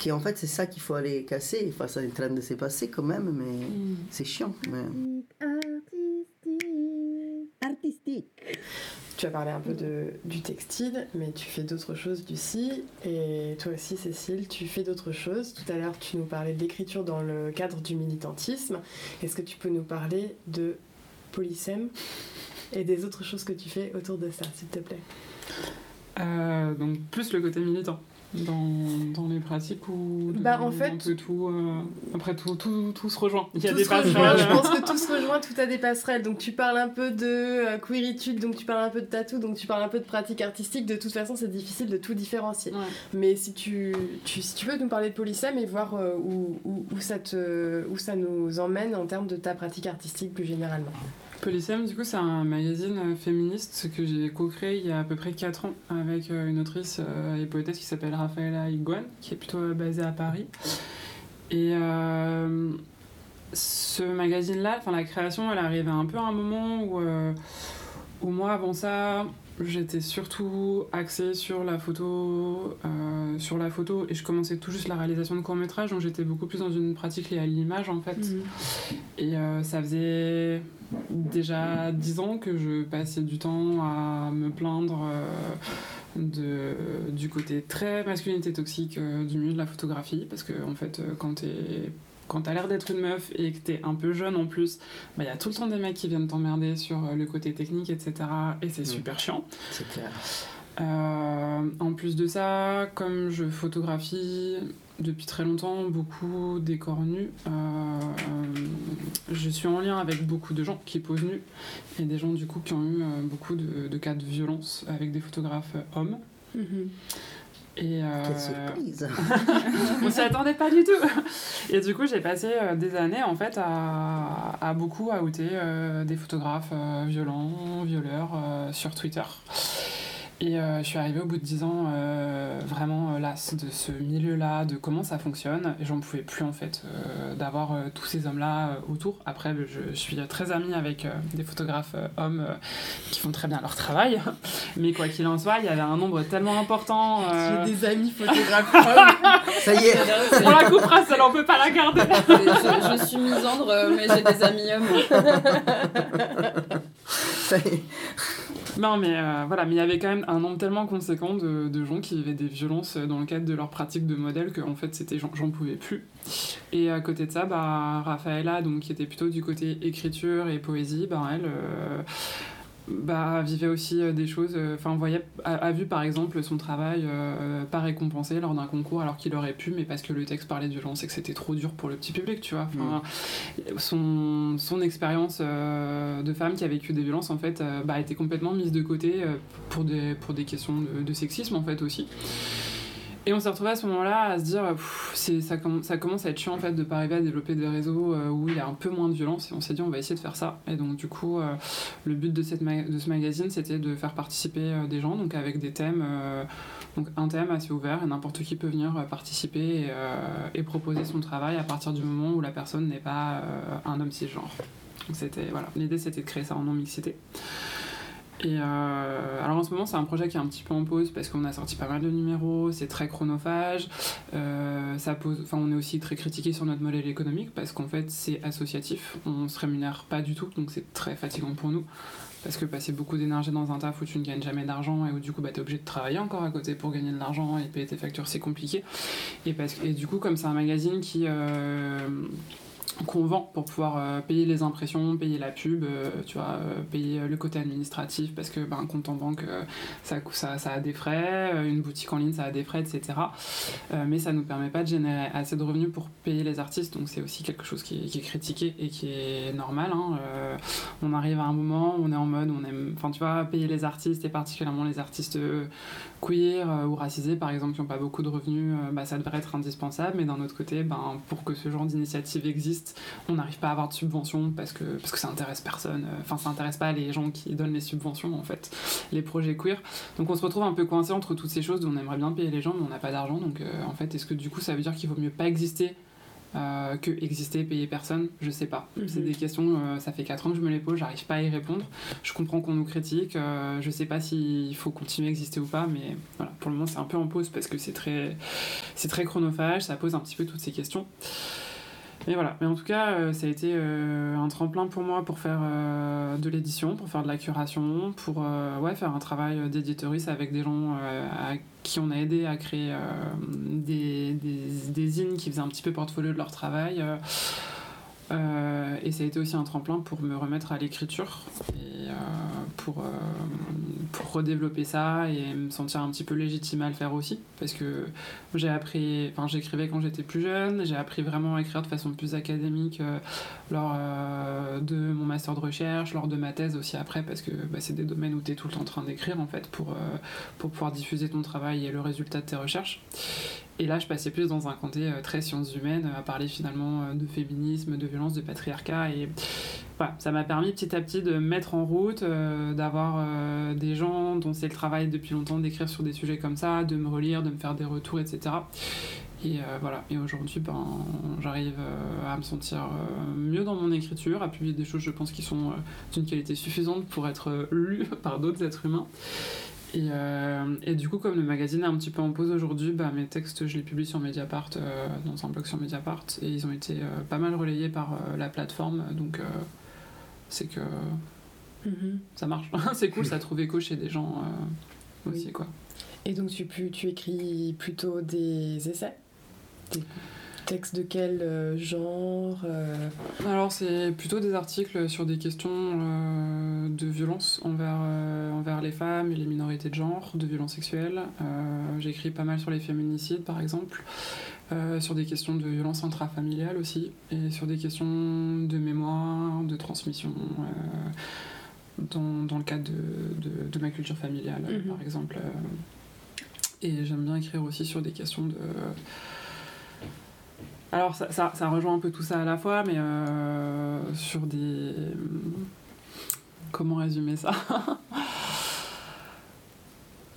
qu'en fait, c'est ça qu'il faut aller casser. Enfin, ça est en train de se passer quand même, mais c'est chiant. Mais... Artistique. Artistique. Tu as parlé un peu de, du textile, mais tu fais d'autres choses Lucie. Et toi aussi, Cécile, tu fais d'autres choses. Tout à l'heure, tu nous parlais de l'écriture dans le cadre du militantisme. Est-ce que tu peux nous parler de Polysème et des autres choses que tu fais autour de ça, s'il te plaît? Euh, donc plus le côté militant dans, dans les pratiques ou Bah, en fait- peu tout euh, après tout, tout, tout se rejoint il y a Tout des passerelles je pense que tout se rejoint, tout a des passerelles. Donc tu parles un peu de euh, queeritude, donc tu parles un peu de tatou, donc tu parles un peu de pratique artistique. De toute façon, c'est difficile de tout différencier. Ouais. Mais si tu, tu, si tu peux nous parler de Polysème et voir euh, où, où, où ça te, où ça nous emmène en termes de ta pratique artistique plus généralement. Polysème, du coup, c'est un magazine euh, féministe que j'ai co-créé il y a à peu près 4 ans avec euh, une autrice euh, et poétesse qui s'appelle Raphaëla Iguan, qui est plutôt euh, basée à Paris. Et euh, ce magazine-là, enfin la création, elle arrivait un peu à un moment où, euh, où moi, avant ça, j'étais surtout axée sur la photo, euh, sur la photo, et je commençais tout juste la réalisation de courts métrages, donc j'étais beaucoup plus dans une pratique liée à l'image en fait. Et euh, ça faisait déjà dix ans que je passais du temps à me plaindre euh, de, du côté très masculinité toxique du milieu de la photographie. Parce que, en fait, quand t'es. Quand t'as l'air d'être une meuf et que t'es un peu jeune en plus, il y a tout le temps des mecs qui viennent t'emmerder sur euh, le côté technique, etc. Et c'est super chiant. C'est clair. Euh, en plus de ça, comme je photographie depuis très longtemps beaucoup décors nus, euh, je suis en lien avec beaucoup de gens qui posent nus et des gens du coup qui ont eu euh, beaucoup de, de cas de violence avec des photographes hommes. Et, euh, Quelle surprise. <laughs> on s'y attendait pas du tout. Et du coup, j'ai passé euh, des années en fait à, à beaucoup outer euh, des photographes euh, violents, violeurs sur Twitter. Et euh, je suis arrivée au bout de 10 ans euh, vraiment euh, lasse de ce milieu-là, de comment ça fonctionne. Et j'en pouvais plus en fait euh, d'avoir euh, tous ces hommes-là euh, autour. Après, je, je suis très amie avec euh, des photographes euh, hommes euh, qui font très bien leur travail. <laughs> Mais quoi qu'il en soit, il y avait un nombre tellement important. euh, J'ai des amis photographes hommes. <laughs> Ça y est. <laughs> on la coupera, celle on peut pas la garder. je, je suis misandre, mais j'ai des amis hommes. Ça y est. <laughs> Non, mais euh, voilà, mais il y avait quand même un nombre tellement conséquent de, gens qui vivaient des violences dans le cadre de leur pratique de modèle que en fait c'était j'en pouvais plus. Et à côté de ça, bah Raphaëla, donc qui était plutôt du côté écriture et poésie, bah elle. euh, bah, vivait aussi euh, des choses, euh, enfin, voyait, a, a vu par exemple son travail euh, pas récompensé lors d'un concours alors qu'il aurait pu, mais parce que le texte parlait de violence et que c'était trop dur pour le petit public, tu vois. Enfin, son, son expérience euh, de femme qui a vécu des violences en fait euh, bah, a été complètement mise de côté pour, des, pour des questions de, de sexisme en fait aussi. Et on s'est retrouvé à ce moment-là à se dire, ça, comm- ça commence à être chiant en fait de pas arriver à développer des réseaux euh, où il y a un peu moins de violence. Et on s'est dit, on va essayer de faire ça. Et donc du coup, euh, le but de, cette de ce magazine, c'était de faire participer euh, des gens, donc avec des thèmes, donc un thème assez ouvert, et n'importe qui peut venir participer et, et proposer son travail à partir du moment où la personne n'est pas un homme cisgenre. Donc c'était voilà, l'idée c'était de créer ça en non mixité. Et euh, alors en ce moment, c'est un projet qui est un petit peu en pause parce qu'on a sorti pas mal de numéros, c'est très chronophage. euh, ça pose, enfin, on est aussi très critiqué sur notre modèle économique parce qu'en fait, c'est associatif. On se rémunère pas du tout, donc c'est très fatigant pour nous. Parce que passer beaucoup d'énergie dans un taf où tu ne gagnes jamais d'argent et où du coup bah, tu es obligé de travailler encore à côté pour gagner de l'argent et payer tes factures, c'est compliqué. Et, parce, et du coup, comme c'est un magazine qui. euh, qu'on vend pour pouvoir euh, payer les impressions, payer la pub, euh, tu vois, euh, payer le côté administratif parce que ben, un compte en banque ça, ça, a des frais, une boutique en ligne ça a des frais, etc. Mais ça nous permet pas de générer assez de revenus pour payer les artistes, donc c'est aussi quelque chose qui est, critiqué et qui est normal. hein. On arrive à un moment où on est en mode, on aime, enfin tu vois, payer les artistes et particulièrement les artistes queer ou racisés par exemple qui n'ont pas beaucoup de revenus, bah, ça devrait être indispensable, mais d'un autre côté, ben, pour que ce genre d'initiative existe, on n'arrive pas à avoir de subventions parce que, parce que ça intéresse personne, euh, enfin ça intéresse pas les gens qui donnent les subventions en fait, les projets queer. Donc on se retrouve un peu coincé entre toutes ces choses où on aimerait bien payer les gens mais on n'a pas d'argent, donc euh, en fait est-ce que du coup ça veut dire qu'il vaut mieux pas exister euh, que exister, payer personne, je sais pas. Mhm. C'est des questions, euh, ça fait 4 ans que je me les pose, j'arrive pas à y répondre. Je comprends qu'on nous critique, euh, je sais pas s'il faut continuer à exister ou pas, mais voilà, pour le moment c'est un peu en pause parce que c'est très, c'est très chronophage, ça pose un petit peu toutes ces questions. Mais voilà, mais en tout cas, euh, ça a été euh, un tremplin pour moi pour faire euh, de l'édition, pour faire de la curation, pour ouais, faire un travail d'éditoriste avec des gens à qui on a aidé à créer des, des, des zines qui faisaient un petit peu portfolio de leur travail. Euh, et ça a été aussi un tremplin pour me remettre à l'écriture et euh, pour, euh, pour redévelopper ça et me sentir un petit peu légitime à le faire aussi parce que j'ai appris, enfin j'écrivais quand j'étais plus jeune, j'ai appris vraiment à écrire de façon plus académique lors de mon master de recherche, lors de ma thèse aussi après parce que bah, c'est des domaines où tu es tout le temps en train d'écrire en fait pour, pour pouvoir diffuser ton travail et le résultat de tes recherches. Et là, je passais plus dans un côté euh, très sciences humaines, à parler finalement euh, de féminisme, de violence, de patriarcat. Et voilà, ça m'a permis petit à petit de me mettre en route, euh, d'avoir euh, des gens dont c'est le travail depuis longtemps d'écrire sur des sujets comme ça, de me relire, de me faire des retours, etc. Et euh, voilà, et aujourd'hui, ben, j'arrive euh, à me sentir euh, mieux dans mon écriture, à publier des choses, je pense, qui sont euh, d'une qualité suffisante pour être euh, lues <laughs> par d'autres êtres humains. Et, euh, et du coup, comme le magazine est un petit peu en pause aujourd'hui, bah, mes textes, je les publie sur Mediapart, euh, dans un blog sur Mediapart, et ils ont été euh, pas mal relayés par euh, la plateforme, donc euh, c'est que Mhm. ça marche. <laughs> c'est cool, ça a trouvé écho chez des gens euh, aussi, Oui. quoi. Et donc tu, pu- tu écris plutôt des essais? Des textes de quel euh, genre euh, Alors, c'est plutôt des articles sur des questions euh, de violence envers, envers les femmes et les minorités de genre, de violences sexuelles. Euh, J'écris pas mal sur les féminicides, par exemple, sur des questions de violence intrafamiliale aussi, et sur des questions de mémoire, de transmission. dans, dans le cadre de, de- de ma culture familiale, Mhm. par exemple. Et j'aime bien écrire aussi sur des questions de, alors ça, ça, rejoint un peu tout ça à la fois, mais euh, sur des... Comment résumer ça? <laughs>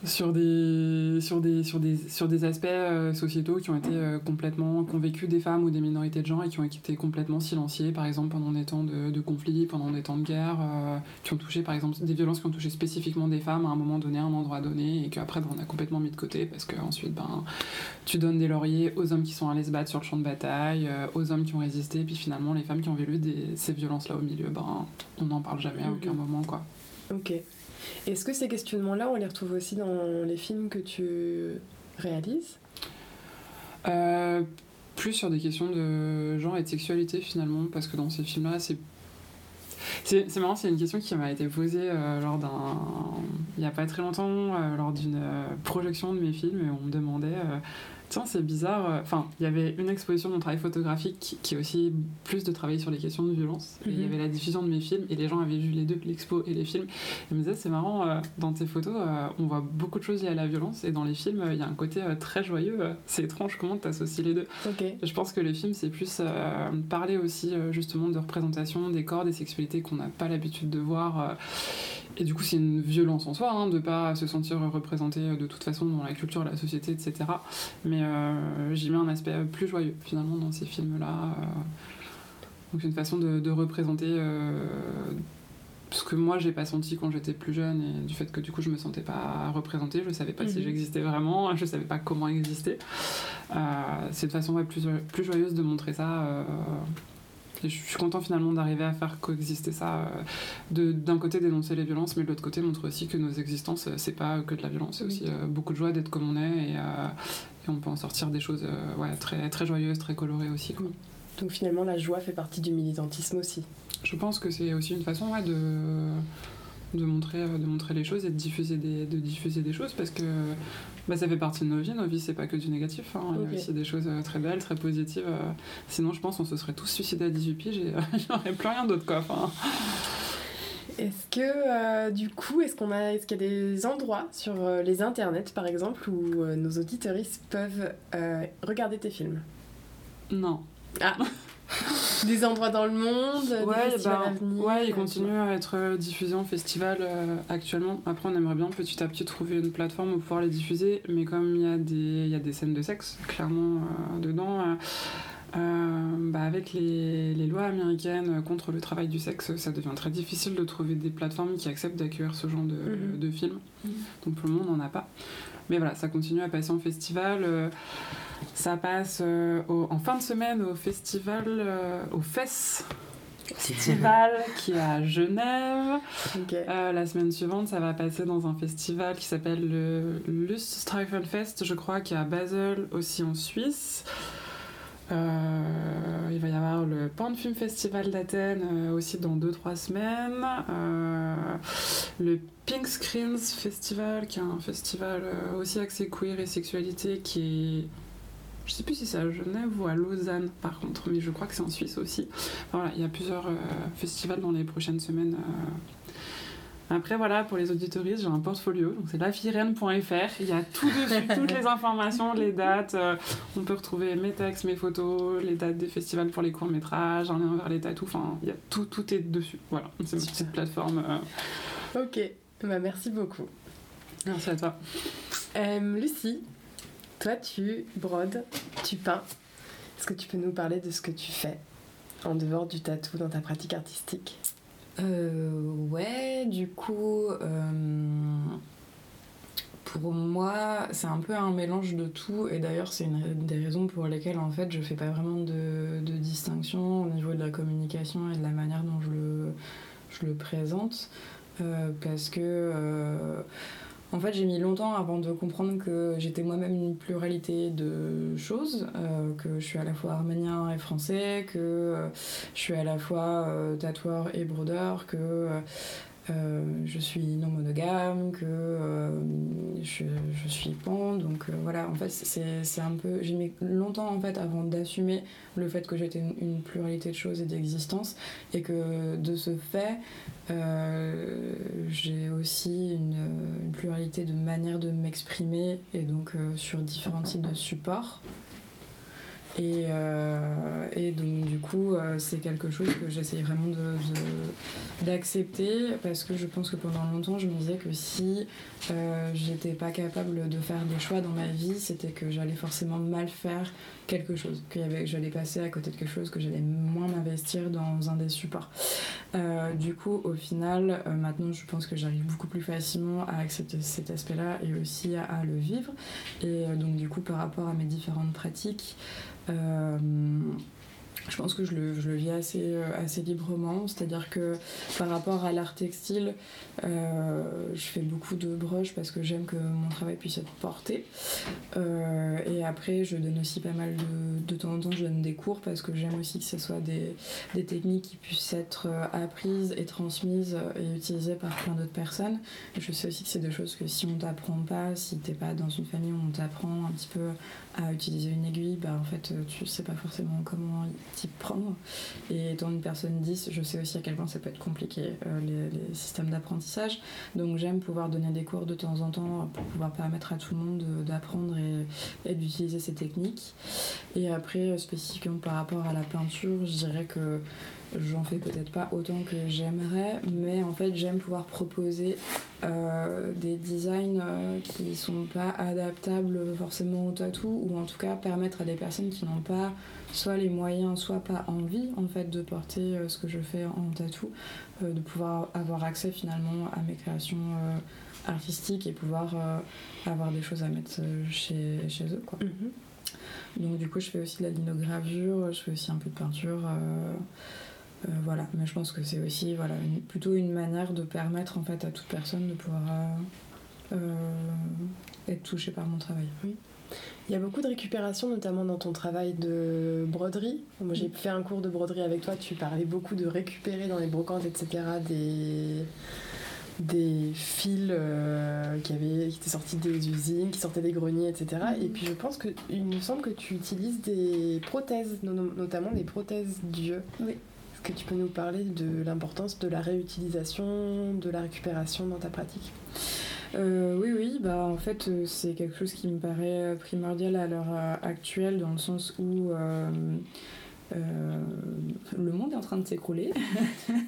sur des, sur, des, sur, des, sur des aspects euh, sociétaux qui ont été euh, complètement... vécu des femmes ou des minorités de genre et qui ont été complètement silenciées, par exemple pendant des temps de, de conflit, pendant des temps de guerre, euh, qui ont touché par exemple des violences qui ont touché spécifiquement des femmes à un moment donné, à un endroit donné, et qu'après ben, on a complètement mis de côté parce qu'ensuite ben, tu donnes des lauriers aux hommes qui sont allés se battre sur le champ de bataille, euh, aux hommes qui ont résisté, puis finalement les femmes qui ont vécu des, ces violences-là au milieu, ben, on n'en parle jamais à Mhm. aucun moment. quoi. Ok. Est-ce que ces questionnements-là, on les retrouve aussi dans les films que tu réalises? Euh, plus sur des questions de genre et de sexualité finalement, parce que dans ces films-là, c'est. C'est marrant, c'est une question qui m'a été posée euh, lors d'un. Il n'y a pas très longtemps, euh, lors d'une projection de mes films, et on me demandait. Tiens, c'est bizarre. euh, Enfin, il y avait une exposition de mon travail photographique qui, est aussi plus de travailler sur les questions de violence. Et il y Mhm. avait la diffusion de mes films, et les gens avaient vu les deux, l'expo et les films. Ils me disaient, c'est marrant, euh, dans tes photos, euh, on voit beaucoup de choses liées à la violence, et dans les films, il y a un côté très joyeux. c'est étrange comment tu associes les deux. Je pense que les films, c'est plus parler aussi justement de représentation des corps, des sexualités qu'on n'a pas l'habitude de voir. Euh, et du coup, c'est une violence en soi hein, de pas se sentir représenté euh, de toute façon dans la culture, la société, etc. Mais euh, j'y mets un aspect plus joyeux finalement dans ces films-là. euh. Donc, une façon de, de représenter euh, ce que moi j'ai pas senti quand j'étais plus jeune et du fait que du coup je me sentais pas représentée, je savais pas si Mhm. j'existais vraiment, <laughs> je savais pas comment exister. Euh, c'est de façon ouais, plus, plus joyeuse de montrer ça. euh, je suis content finalement d'arriver à faire coexister ça. euh, de- D'un côté dénoncer les violences, mais de l'autre côté montrer aussi que nos existences, euh, c'est pas que de la violence, c'est aussi euh, beaucoup de joie d'être comme on est et, et on peut en sortir des choses ouais, très, très joyeuses, très colorées aussi. quoi. Donc finalement, la joie fait partie du militantisme aussi. Je pense que c'est aussi une façon ouais, de, de, montrer, euh, de montrer les choses et de diffuser des, de diffuser des choses parce que bah, ça fait partie de nos vies. Nos vies, c'est pas que du négatif. hein. Il y a aussi des choses euh, très belles, très positives. euh. Sinon, je pense qu'on se serait tous suicidés à 18 piges et <laughs> il n'y aurait plus rien d'autre. Quoi. Enfin, Est-ce que euh, du coup, est-ce qu'on a, est-ce qu'il y a des endroits sur euh, les internets, par exemple, où euh, nos auditeuristes peuvent regarder tes films? Non. <laughs> <laughs> Des endroits dans le monde, des Ouais, festivals bah, à venir ouais, il continue à être euh, diffusé en festival euh, actuellement. Après, on aimerait bien petit à petit trouver une plateforme où pouvoir les diffuser, mais comme il y, a des- il y a des scènes de sexe, clairement, euh, dedans, euh, bah, avec les, les lois américaines contre le travail du sexe, ça devient très difficile de trouver des plateformes qui acceptent d'accueillir ce genre de, Mhm. de films. Mhm. Donc pour le moment, on n'en a pas. Mais voilà, ça continue à passer en festival. euh, ça passe euh, au- en fin de semaine au festival, euh, au FES Festival <laughs> qui est à Genève. Euh, la semaine suivante, ça va passer dans un festival qui s'appelle le Luststreifenfest, je crois, qui est à Basel, aussi en Suisse. Euh, il va y avoir le Pan Festival d'Athènes euh, aussi dans 2-3 semaines. Euh, le Pink Screens Festival, qui est un festival aussi axé queer et sexualité, qui est. Je sais plus si c'est à Genève ou à Lausanne par contre, mais je crois que c'est en Suisse aussi. Voilà, il y a plusieurs festivals dans les prochaines semaines. Après, voilà, pour les auditoristes, j'ai un portfolio, donc c'est lafirène.fr. Il y a tout <laughs> dessus, toutes les informations, les dates. euh, on peut retrouver mes textes, mes photos, les dates des festivals pour les courts-métrages, un lien vers les tatous. Enfin, il y a tout, tout est dessus. Voilà, c'est une petite plateforme. euh. Ok. Bah, merci beaucoup. Merci à toi. Euh, Lucie, toi, tu brodes, tu peins. Est-ce que tu peux nous parler de ce que tu fais en dehors du tatou dans ta pratique artistique? Ouais, du coup, euh, pour moi, c'est un peu un mélange de tout. Et d'ailleurs, c'est une des raisons pour lesquelles, en fait, je fais pas vraiment de, de distinction au niveau de la communication et de la manière dont je le, je le présente. Euh, parce que. euh, en fait, j'ai mis longtemps avant de comprendre que j'étais moi-même une pluralité de choses, euh, que je suis à la fois arménien et français, que euh, je suis à la fois euh, tatoueur et brodeur, que je suis non monogame, que je, suis pan. Donc euh, voilà, en fait, c'est un peu. J'ai mis longtemps en fait avant d'assumer le fait que j'étais une, une pluralité de choses et d'existence, et que de ce fait, euh, j'ai aussi une, une pluralité de manières de m'exprimer, et donc euh, sur différents types de supports. Et, euh, et donc du coup, euh, c'est quelque chose que j'essaye vraiment de- de- d'accepter parce que je pense que pendant longtemps, je me disais que si euh, j'étais pas capable de faire des choix dans ma vie, c'était que j'allais forcément mal faire quelque chose, que j'allais passer à côté de quelque chose, que j'allais moins m'investir dans un des supports. Euh, du coup, au final, euh, maintenant, je pense que j'arrive beaucoup plus facilement à accepter cet aspect-là et aussi à, le vivre. Et euh, donc, du coup, par rapport à mes différentes pratiques, je pense que je le, je le vis assez, euh, assez librement, c'est-à-dire que par rapport à l'art textile, euh, je fais beaucoup de broches parce que j'aime que mon travail puisse être porté. Euh, et après, je donne aussi pas mal de, de temps en temps, je donne des cours parce que j'aime aussi que ce soit des, des techniques qui puissent être apprises et transmises et utilisées par plein d'autres personnes. Je sais aussi que c'est des choses que si on t'apprend pas, si t'es pas dans une famille où on t'apprend un petit peu à utiliser une aiguille, bah en fait euh, tu sais pas forcément comment t'y prendre. Et étant une personne 10, je sais aussi à quel point ça peut être compliqué euh, les, systèmes d'apprentissage. Donc j'aime pouvoir donner des cours de temps en temps pour pouvoir permettre à tout le monde euh, d'apprendre et, d'utiliser ces techniques. Et après, euh, spécifiquement par rapport à la peinture, je dirais que J'en fais peut-être pas autant que j'aimerais, mais en fait j'aime pouvoir proposer euh, des designs euh, qui sont pas adaptables forcément au tatou, ou en tout cas permettre à des personnes qui n'ont pas soit les moyens, soit pas envie en fait de porter euh, ce que je fais en tatou, de pouvoir avoir accès finalement à mes créations artistiques et pouvoir avoir des choses à mettre chez, chez eux quoi. Donc du coup, je fais aussi de la linogravure, je fais aussi un peu de peinture. Euh, voilà, mais je pense que c'est aussi voilà, une- plutôt une manière de permettre en fait à toute personne de pouvoir euh, euh, être touchée par mon travail. Il y a beaucoup de récupération, notamment dans ton travail de broderie. Moi, j'ai fait un cours de broderie avec toi. Tu parlais beaucoup de récupérer dans les brocantes, etc., des, des fils euh, qui, avaient, qui étaient sortis des usines, qui sortaient des greniers, etc. Et puis, je pense que il me semble que tu utilises des prothèses, no- notamment des prothèses d'yeux. Oui. Que tu peux nous parler de l'importance de la réutilisation, de la récupération dans ta pratique? Euh, oui, oui, bah en fait euh, c'est quelque chose qui me paraît euh, primordial à l'heure actuelle dans le sens où le monde est en train de s'écrouler,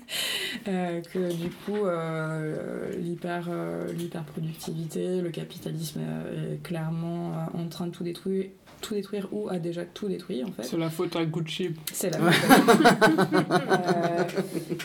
<laughs> que du coup l'hyper l'hyperproductivité, le capitalisme est clairement en train de tout détruire, tout détruire ou a déjà tout détruit en fait. C'est la faute à Gucci. C'est la <laughs> Euh,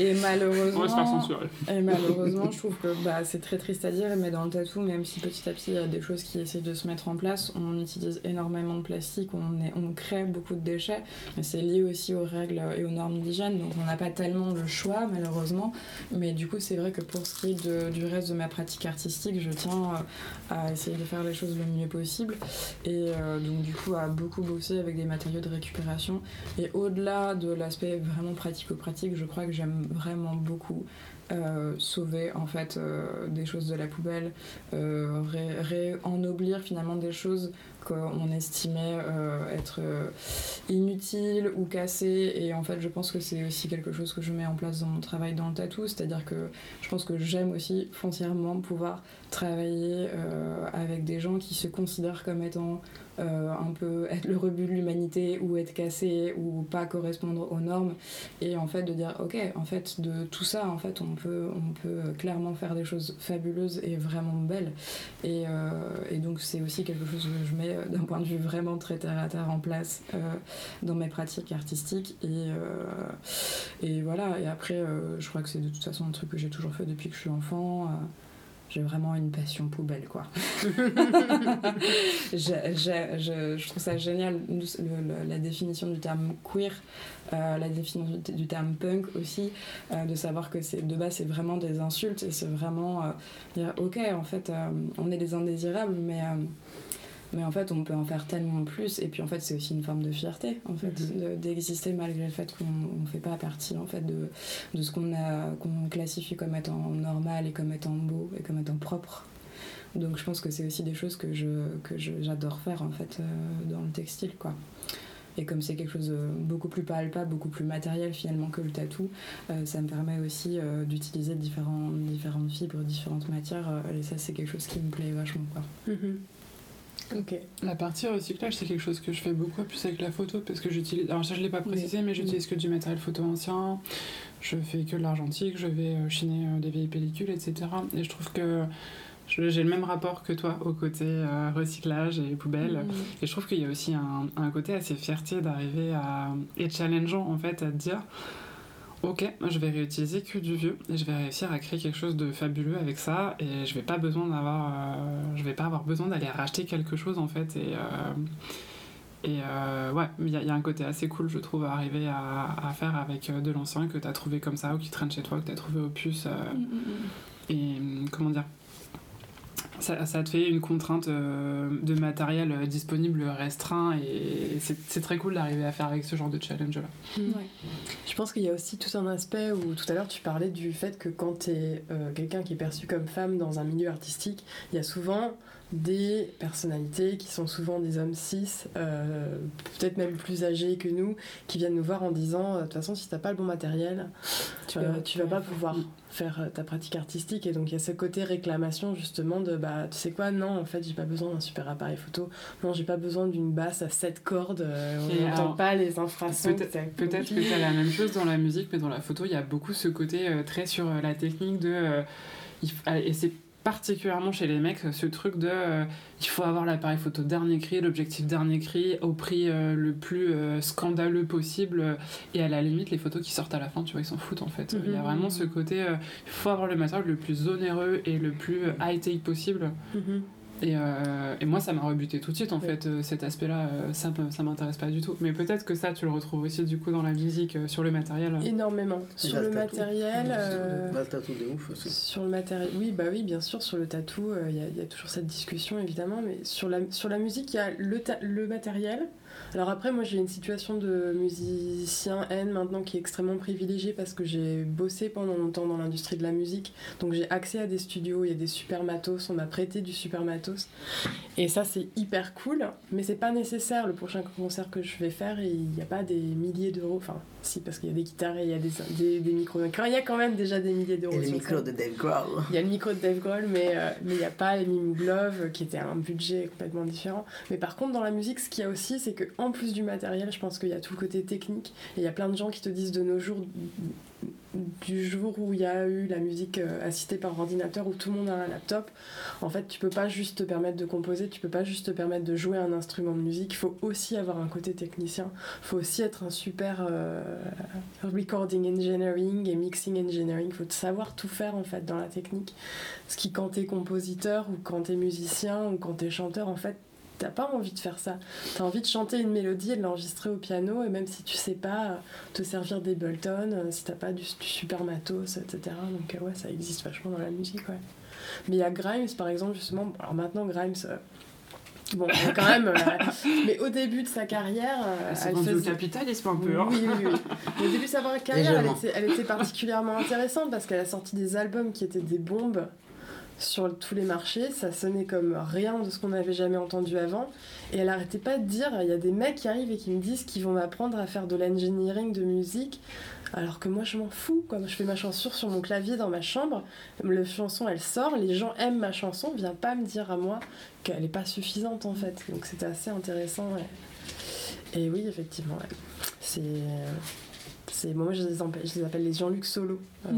Et On va se faire malheureusement, censurer. et malheureusement, je trouve que bah, c'est très triste à dire, mais dans le tatou, même si petit à petit il y a des choses qui essaient de se mettre en place, on utilise énormément de plastique, on, est, on crée beaucoup de déchets, mais c'est lié aussi aux règles et aux normes d'hygiène, donc on n'a pas tellement le choix malheureusement. Mais du coup, c'est vrai que pour ce qui est de- du reste de ma pratique artistique, je tiens euh, à essayer de faire les choses le mieux possible, et euh, donc du coup à beaucoup bosser avec des matériaux de récupération. Et au-delà de l'aspect vraiment pratico-pratique, je crois que j'aime vraiment beaucoup euh, sauver en fait euh, des choses de la poubelle, euh, finalement des choses qu'on estimait euh, être euh, inutiles ou cassées. Et en fait, je pense que c'est aussi quelque chose que je mets en place dans mon travail dans le tatou, c'est-à-dire que je pense que j'aime aussi foncièrement pouvoir travailler euh, avec des gens qui se considèrent comme étant un peu être le rebut de l'humanité ou être cassé ou pas correspondre aux normes. Et en fait de dire ok en fait de tout ça en fait on peut on peut clairement faire des choses fabuleuses et vraiment belles. Et, et donc c'est aussi quelque chose que je mets euh, d'un point de vue vraiment très terre à terre en place euh, dans mes pratiques artistiques. Et, euh, et voilà. Et après je crois que c'est de toute façon un truc que j'ai toujours fait depuis que je suis enfant j'ai vraiment une passion poubelle quoi. <laughs> J'ai- je, je trouve ça génial le- le- la définition du terme queer euh, la définition du, terme punk aussi euh, de savoir que c'est de base c'est vraiment des insultes et c'est vraiment euh, dire ok en fait on est des indésirables mais mais en fait on peut en faire tellement plus et puis en fait c'est aussi une forme de fierté en fait de- d'exister malgré le fait qu'on ne fait pas partie en fait de, de ce qu'on a qu'on classifie comme étant normal et comme étant beau et comme étant propre donc je pense que c'est aussi des choses que je que je- j'adore faire en fait euh, dans le textile quoi et comme c'est quelque chose de beaucoup plus palpable, beaucoup plus matériel finalement que le tatou, euh, ça me permet aussi euh, d'utiliser différents, différentes fibres, différentes matières. euh, et ça, c'est quelque chose qui me plaît vachement. Quoi. Ok. La partie recyclage, c'est quelque chose que je fais beaucoup plus avec la photo parce que j'utilise. Alors, ça, je l'ai pas précisé, mais j'utilise que du matériel photo ancien. Je fais que de l'argentique, je vais euh, chiner euh, des vieilles pellicules, etc. Et je trouve que j'ai le même rapport que toi au côté euh, recyclage et poubelle. Et je trouve qu'il y a aussi un, un côté assez fierté d'arriver à. et challengeant en fait à te dire Ok, je vais réutiliser que du vieux et je vais réussir à créer quelque chose de fabuleux avec ça et je vais pas besoin d'avoir, euh, je vais pas avoir besoin d'aller racheter quelque chose en fait et euh, et euh, ouais, il y, a- il y a un côté assez cool je trouve à arriver à, à faire avec de l'ancien que tu as trouvé comme ça ou qui traîne chez toi que tu as trouvé au puce euh, et hum, comment dire ça, ça te fait une contrainte euh, de matériel euh, disponible restreint et c'est très cool d'arriver à faire avec ce genre de challenge là. Je pense qu'il y a aussi tout un aspect où tout à l'heure tu parlais du fait que quand tu es quelqu'un qui est perçu comme femme dans un milieu artistique, il y a souvent des personnalités qui sont souvent des hommes cis, euh, peut-être même plus âgés que nous, qui viennent nous voir en disant euh, de toute façon si t'as pas le bon matériel, tu tu vas pas pouvoir faire euh, ta pratique artistique. Et donc il y a ce côté réclamation justement de bah tu sais quoi non en fait j'ai pas besoin d'un super appareil photo. Non j'ai pas besoin d'une basse à 7 cordes euh, on n'entend pas les infrasons Peut-être que t'as la même chose dans la musique, mais dans la photo, il y a beaucoup ce côté euh, très sur euh, la technique de. euh, ah, et c'est particulièrement chez les mecs, ce truc de. euh, il faut avoir l'appareil photo dernier cri, l'objectif dernier cri, au prix euh, le plus euh, scandaleux possible. et à la limite, les photos qui sortent à la fin, tu vois, ils s'en foutent en fait. Il y a Mhm. vraiment ce côté. il faut avoir le matériel le plus onéreux et le plus euh, high-tech possible. Mhm. Et, euh, et moi, ça m'a rebuté tout de suite, en Ouais. fait, euh, cet aspect-là, euh, ça, me- ça m'intéresse pas du tout. Mais peut-être que ça, tu le retrouves aussi, du coup, dans la musique, euh, sur le matériel. énormément sur le matériel euh, Bah, le tatou de ouf aussi. Sur le matériel, oui, bah oui, bien sûr, sur le tatou, euh, il y, y a toujours cette discussion, évidemment, mais sur la, sur la musique, il y a le, ta- le matériel. Alors après, moi, j'ai une situation de musicien N maintenant qui est extrêmement privilégiée parce que j'ai bossé pendant longtemps dans l'industrie de la musique, donc j'ai accès à des studios, il y a des super matos, on m'a prêté du super matos, et ça, c'est hyper cool, mais c'est pas nécessaire. Le prochain concert que je vais faire, il n'y a pas des milliers d'euros, enfin, si, parce qu'il y a des guitares et il y a des, des, des micros, il y a quand même déjà des milliers d'euros. Et le micro de Dave Grohl. Il y a le micro de Dave Grohl, mais euh, mais il n'y a pas les Mime Glove, euh, qui était un budget complètement différent. Mais par contre, dans la musique, ce qu'il y a aussi, c'est que en plus du matériel, je pense qu'il y a tout le côté technique. Et il y a plein de gens qui te disent de nos jours, du jour où il y a eu la musique euh, assistée par ordinateur, où tout le monde a un laptop, en fait, tu peux pas juste te permettre de composer, tu peux pas juste te permettre de jouer un instrument de musique. Il faut aussi avoir un côté technicien. Il faut aussi être un super euh, recording engineering et mixing engineering. Il faut savoir tout faire en fait dans la technique. Ce qui, quand t'es compositeur ou quand t'es musicien ou quand t'es chanteur, en fait, t'as pas envie de faire ça. T'as envie de chanter une mélodie et de l'enregistrer au piano, et même si tu sais pas euh, te servir des Bulton, euh, si t'as pas du, du super matos, etc. Donc, euh, ouais, ça existe vachement dans la musique, ouais. Mais il y a Grimes, par exemple, justement. Alors maintenant, Grimes. euh, Bon, quand même. euh, <laughs> mais au début de sa carrière, euh, elle au faisait- capitalisme un peu. hein. oui, oui, oui. Mais Au début de sa carrière, elle Légèrement. était, elle était particulièrement intéressante parce qu'elle a sorti des albums qui étaient des bombes sur tous les marchés. Ça sonnait comme rien de ce qu'on n'avait jamais entendu avant. Et elle arrêtait pas de dire il y a des mecs qui arrivent et qui me disent qu'ils vont m'apprendre à faire de l'engineering de musique. Alors que moi je m'en fous, quoi. Je fais ma chanson sur mon clavier dans ma chambre, la chanson elle sort, les gens aiment ma chanson, viens pas me dire à moi qu'elle est pas suffisante en fait. Donc c'était assez intéressant. Et oui, effectivement, c'est. C'est moi, je les, appelle, je les appelle les Jean-Luc Solo, euh,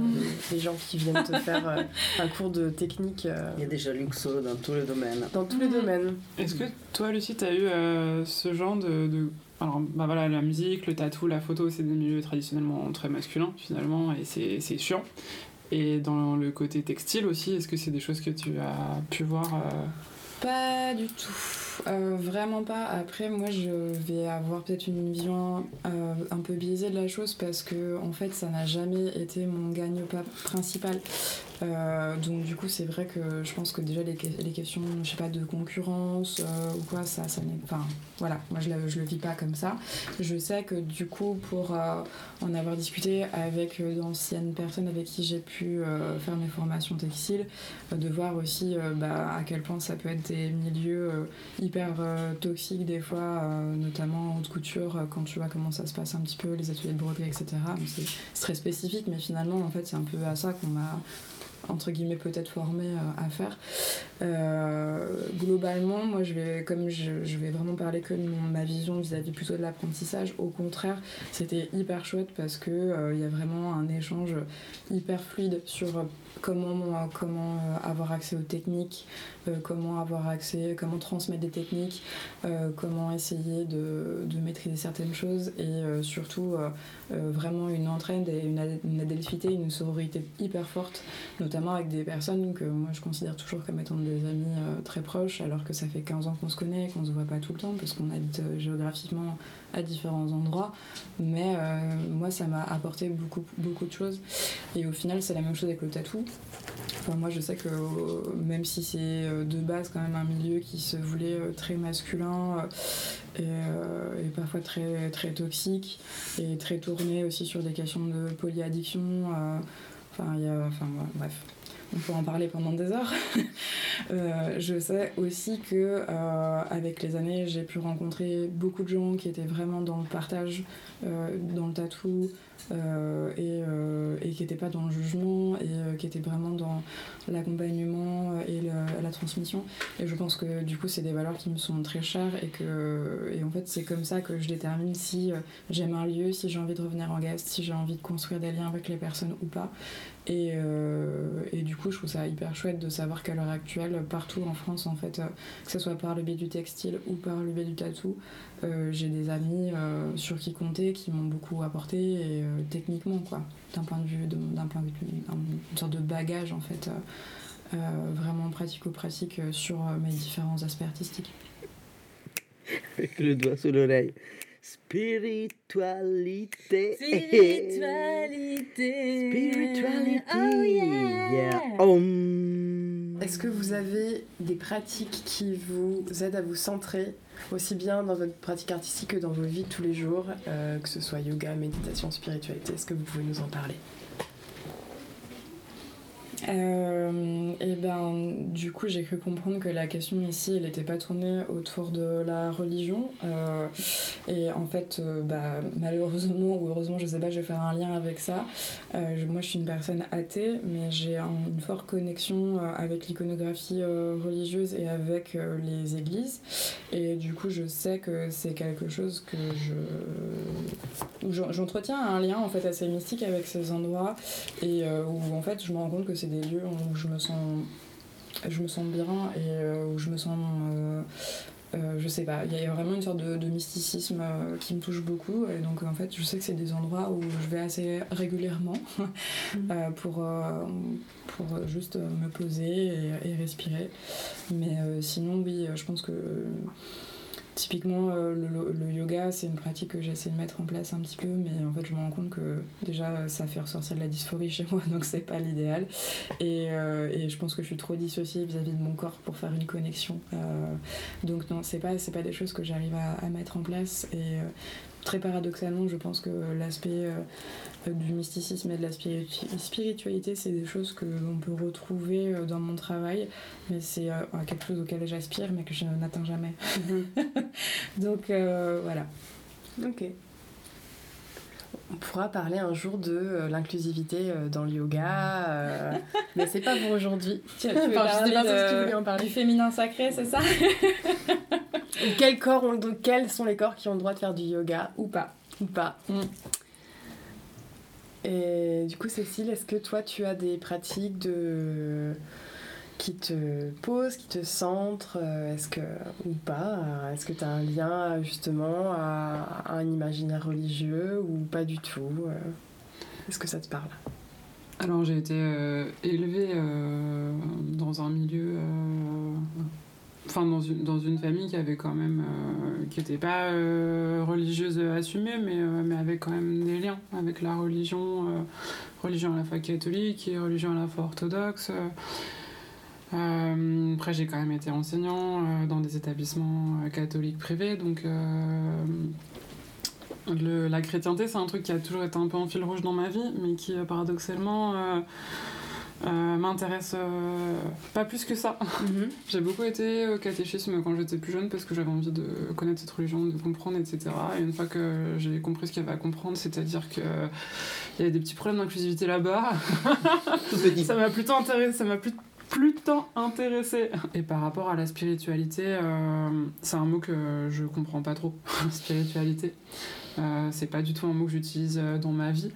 les, les gens qui viennent te faire euh, un cours de technique euh, Il y a déjà Luc Solo dans tous les domaines. dans tous les domaines. Est-ce que toi, Lucie, t'as eu euh, ce genre de, de- Alors, bah voilà, la musique, le tatou, la photo, c'est des milieux traditionnellement très masculins, finalement, et c'est c'est chiant. Et dans le côté textile aussi, est-ce que c'est des choses que tu as pu voir euh, Pas du tout. Euh, vraiment pas. Après, moi, je vais avoir peut-être une vision euh, un peu biaisée de la chose parce que, en fait, ça n'a jamais été mon gagne-pain principal. Euh, donc, du coup, c'est vrai que je pense que déjà, les, les questions, je sais pas, de concurrence ou quoi, ça, ça n'est. Enfin, voilà, moi, je le, je le vis pas comme ça. Je sais que, du coup, pour en avoir discuté avec d'anciennes personnes avec qui j'ai pu faire mes formations textiles, de voir aussi bah, à quel point ça peut être des milieux euh, hyper euh, toxiques des fois, euh, notamment en haute couture, euh, quand tu vois comment ça se passe un petit peu, les ateliers de broderie, etc. C'est très spécifique, mais finalement, en fait, c'est un peu à ça qu'on m'a entre guillemets peut-être formé à faire. Globalement, moi je vais, comme je, vais vraiment parler que de mon- ma vision vis-à-vis plutôt de l'apprentissage, au contraire, c'était hyper chouette parce que euh, il y a vraiment un échange hyper fluide sur comment, euh, euh, avoir accès aux techniques, euh, comment avoir accès, comment transmettre des techniques, comment essayer de, de maîtriser certaines choses et surtout vraiment une entraide et une, une une sororité hyper forte, notamment avec des personnes que moi je considère toujours comme étant des amis très proches alors que ça fait 15 ans qu'on se connaît qu'on se voit pas tout le temps parce qu'on habite géographiquement à différents endroits mais euh, moi ça m'a apporté beaucoup beaucoup de choses et au final c'est la même chose avec le tatou moi, je sais que euh, même si c'est euh, de base quand même un milieu qui se voulait très masculin et, et parfois très, très toxique et très tourné aussi sur des questions de polyaddiction, enfin, il y a, enfin, bref. On peut en parler pendant des heures. <laughs> Euh, je sais aussi que euh, avec les années, j'ai pu rencontrer beaucoup de gens qui étaient vraiment dans le partage, euh, dans le tatou, et, qui n'étaient pas dans le jugement, et qui étaient vraiment dans l'accompagnement et la transmission. Et je pense que du coup, c'est des valeurs qui me sont très chères, et que et en fait, c'est comme ça que je détermine si j'aime un lieu, si j'ai envie de revenir en guest, si j'ai envie de construire des liens avec les personnes ou pas. Et, euh, et du coup, je trouve ça hyper chouette de savoir qu'à l'heure actuelle, partout en France, en fait, euh, que ce soit par le biais du textile ou par le biais du tatou, euh, j'ai des amis sur qui compter qui m'ont beaucoup apporté et techniquement, quoi, d'un point de vue, d'un point de vue, un- une sorte de bagage, en fait, vraiment pratico-pratique sur mes différents aspects artistiques. <laughs> Avec le doigt sur l'oreille. Spiritualité. Spiritualité. Spiritualité. Oh yeah. Yeah. Om. Est-ce que vous avez des pratiques qui vous aident à vous centrer aussi bien dans votre pratique artistique que dans vos vies de tous les jours, euh, que ce soit yoga, méditation, spiritualité? Est-ce que vous pouvez nous en parler? Euh, et ben, du coup, j'ai cru comprendre que la question ici, elle n'était pas tournée autour de la religion. Euh, et en fait, euh, bah, malheureusement ou heureusement, je sais pas, je vais faire un lien avec ça. Moi, je suis une personne athée, mais j'ai un- une forte connexion avec l'iconographie religieuse et avec les églises. Et du coup, je sais que c'est quelque chose que je. j'entretiens un lien en fait assez mystique avec ces endroits et où en fait je me rends compte que c'est des lieux où je me sens je me sens bien et euh, où je me sens euh, euh, je sais pas, il y a vraiment une sorte de, de mysticisme qui me touche beaucoup et donc en fait je sais que c'est des endroits où je vais assez régulièrement <laughs> euh, pour, pour juste me poser et, et respirer. Mais sinon oui je pense que Typiquement, euh, le, yoga, c'est une pratique que j'essaie de mettre en place un petit peu, mais en fait, je me rends compte que déjà, ça fait ressortir de la dysphorie <laughs> chez moi, donc c'est pas l'idéal. Et, euh, et je pense que je suis trop dissociée vis-à-vis de mon corps pour faire une connexion. Euh, donc, non, c'est pas, pas des choses que j'arrive à, mettre en place. Très paradoxalement, je pense que l'aspect euh, du mysticisme et de la spiritu- spiritualité, c'est des choses que l'on peut retrouver euh, dans mon travail, mais c'est euh, quelque chose auquel j'aspire, mais que je n'atteins jamais. <laughs> Donc euh, voilà. Ok. On pourra parler un jour de euh, l'inclusivité euh, dans le yoga, euh, mais c'est pas pour aujourd'hui. <laughs> Tu, Enfin, je sais pas si tu voulais en parler. du féminin sacré, c'est ça? Quels corps ont, donc, quels sont les corps qui ont le droit de faire du yoga Ou pas ou pas Mm. Et du coup, Cécile, est-ce que toi, tu as des pratiques de qui te posent, qui te centrent, euh, est-ce que ou pas euh, Est-ce que tu as un lien justement à, un imaginaire religieux ou pas du tout euh, Est-ce que ça te parle? Alors j'ai été euh, élevée dans un milieu, enfin dans une, dans une famille qui avait quand même, qui n'était pas religieuse assumée, mais, mais avec quand même des liens avec la religion, religion à la fois catholique et religion à la fois orthodoxe. Euh, après j'ai quand même été enseignant euh, dans des établissements euh, catholiques privés, donc le- la chrétienté, c'est un truc qui a toujours été un peu en fil rouge dans ma vie, mais qui paradoxalement m'intéresse pas plus que ça. <laughs> J'ai beaucoup été au catéchisme quand j'étais plus jeune parce que j'avais envie de connaître cette religion, de comprendre, etc. Et une fois que j'ai compris ce qu'il y avait à comprendre, c'est-à-dire qu'il y avait des petits problèmes d'inclusivité là-bas, <laughs> ça m'a plutôt intéressé, ça m'a plus plutôt intéressé. Et par rapport à la spiritualité, euh, c'est un mot que je comprends pas trop. <laughs> spiritualité. Euh, c'est pas du tout un mot que j'utilise euh, dans ma vie.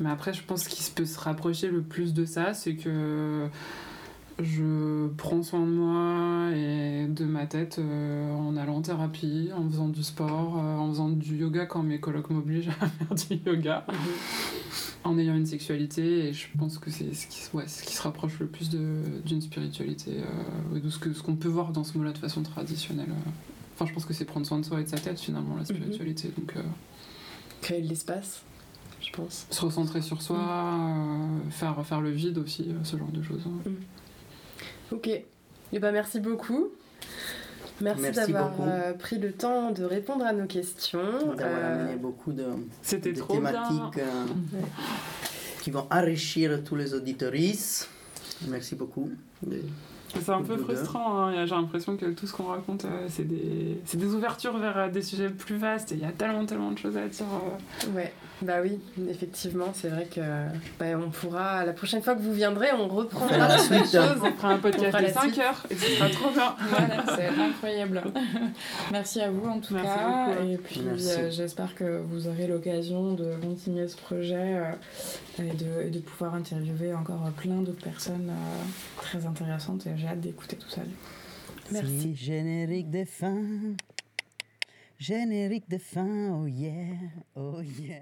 Mais après, je pense qu'il peut se rapprocher le plus de ça, c'est que je prends soin de moi et de ma tête en allant en thérapie, en faisant du sport, en faisant du yoga quand mes colocs m'obligent à <laughs> faire du yoga en ayant une sexualité et je pense que c'est ce qui, ouais, ce qui se rapproche le plus de- d'une spiritualité euh, de ce que ce qu'on peut voir dans ce mot-là de façon traditionnelle. euh. Enfin, je pense que c'est prendre soin de soi et de sa tête finalement la spiritualité. Donc, euh, Créer de l'espace, je pense. se recentrer sur soi, euh, faire, faire le vide aussi, euh, ce genre de choses. hein. Ok. Et ben merci beaucoup. Merci, Merci d'avoir euh, pris le temps de répondre à nos questions. D'avoir Euh, amené beaucoup de, trop thématiques euh, qui vont enrichir tous les auditoristes. Merci beaucoup. C'est un peu frustrant, hein. j'ai l'impression que tout ce qu'on raconte, euh, c'est des... c'est des ouvertures vers euh, des sujets plus vastes et il y a tellement, tellement de choses à dire. euh. Ouais, bah oui, effectivement, c'est vrai que bah, on pourra, la prochaine fois que vous viendrez, on reprendra la suite. choses. On fera un podcast de la 5 suite. heures et ce sera trop bien. <laughs> Voilà, c'est incroyable. <laughs> Merci à vous en tout Merci cas. beaucoup. Et puis euh, j'espère que vous aurez l'occasion de continuer ce projet euh, et, de, et de pouvoir interviewer encore plein d'autres personnes euh, très intéressantes. Et j'ai hâte d'écouter tout ça. Merci. Générique de fin. Générique de fin, oh yeah, oh yeah.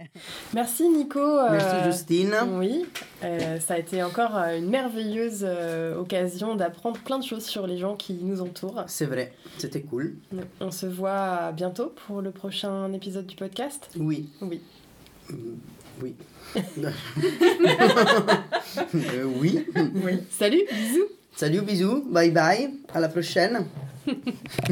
Merci Nico. euh, Merci Justine. Oui, euh, ça a été encore euh, une merveilleuse euh, occasion d'apprendre plein de choses sur les gens qui nous entourent. C'est vrai, c'était cool. On se voit bientôt pour le prochain épisode du podcast. Oui. Oui. Mm, Oui. <laughs> <laughs> Euh, oui. Oui. Salut, bisous. Salut, bisous, bye bye, à la prochaine. <laughs>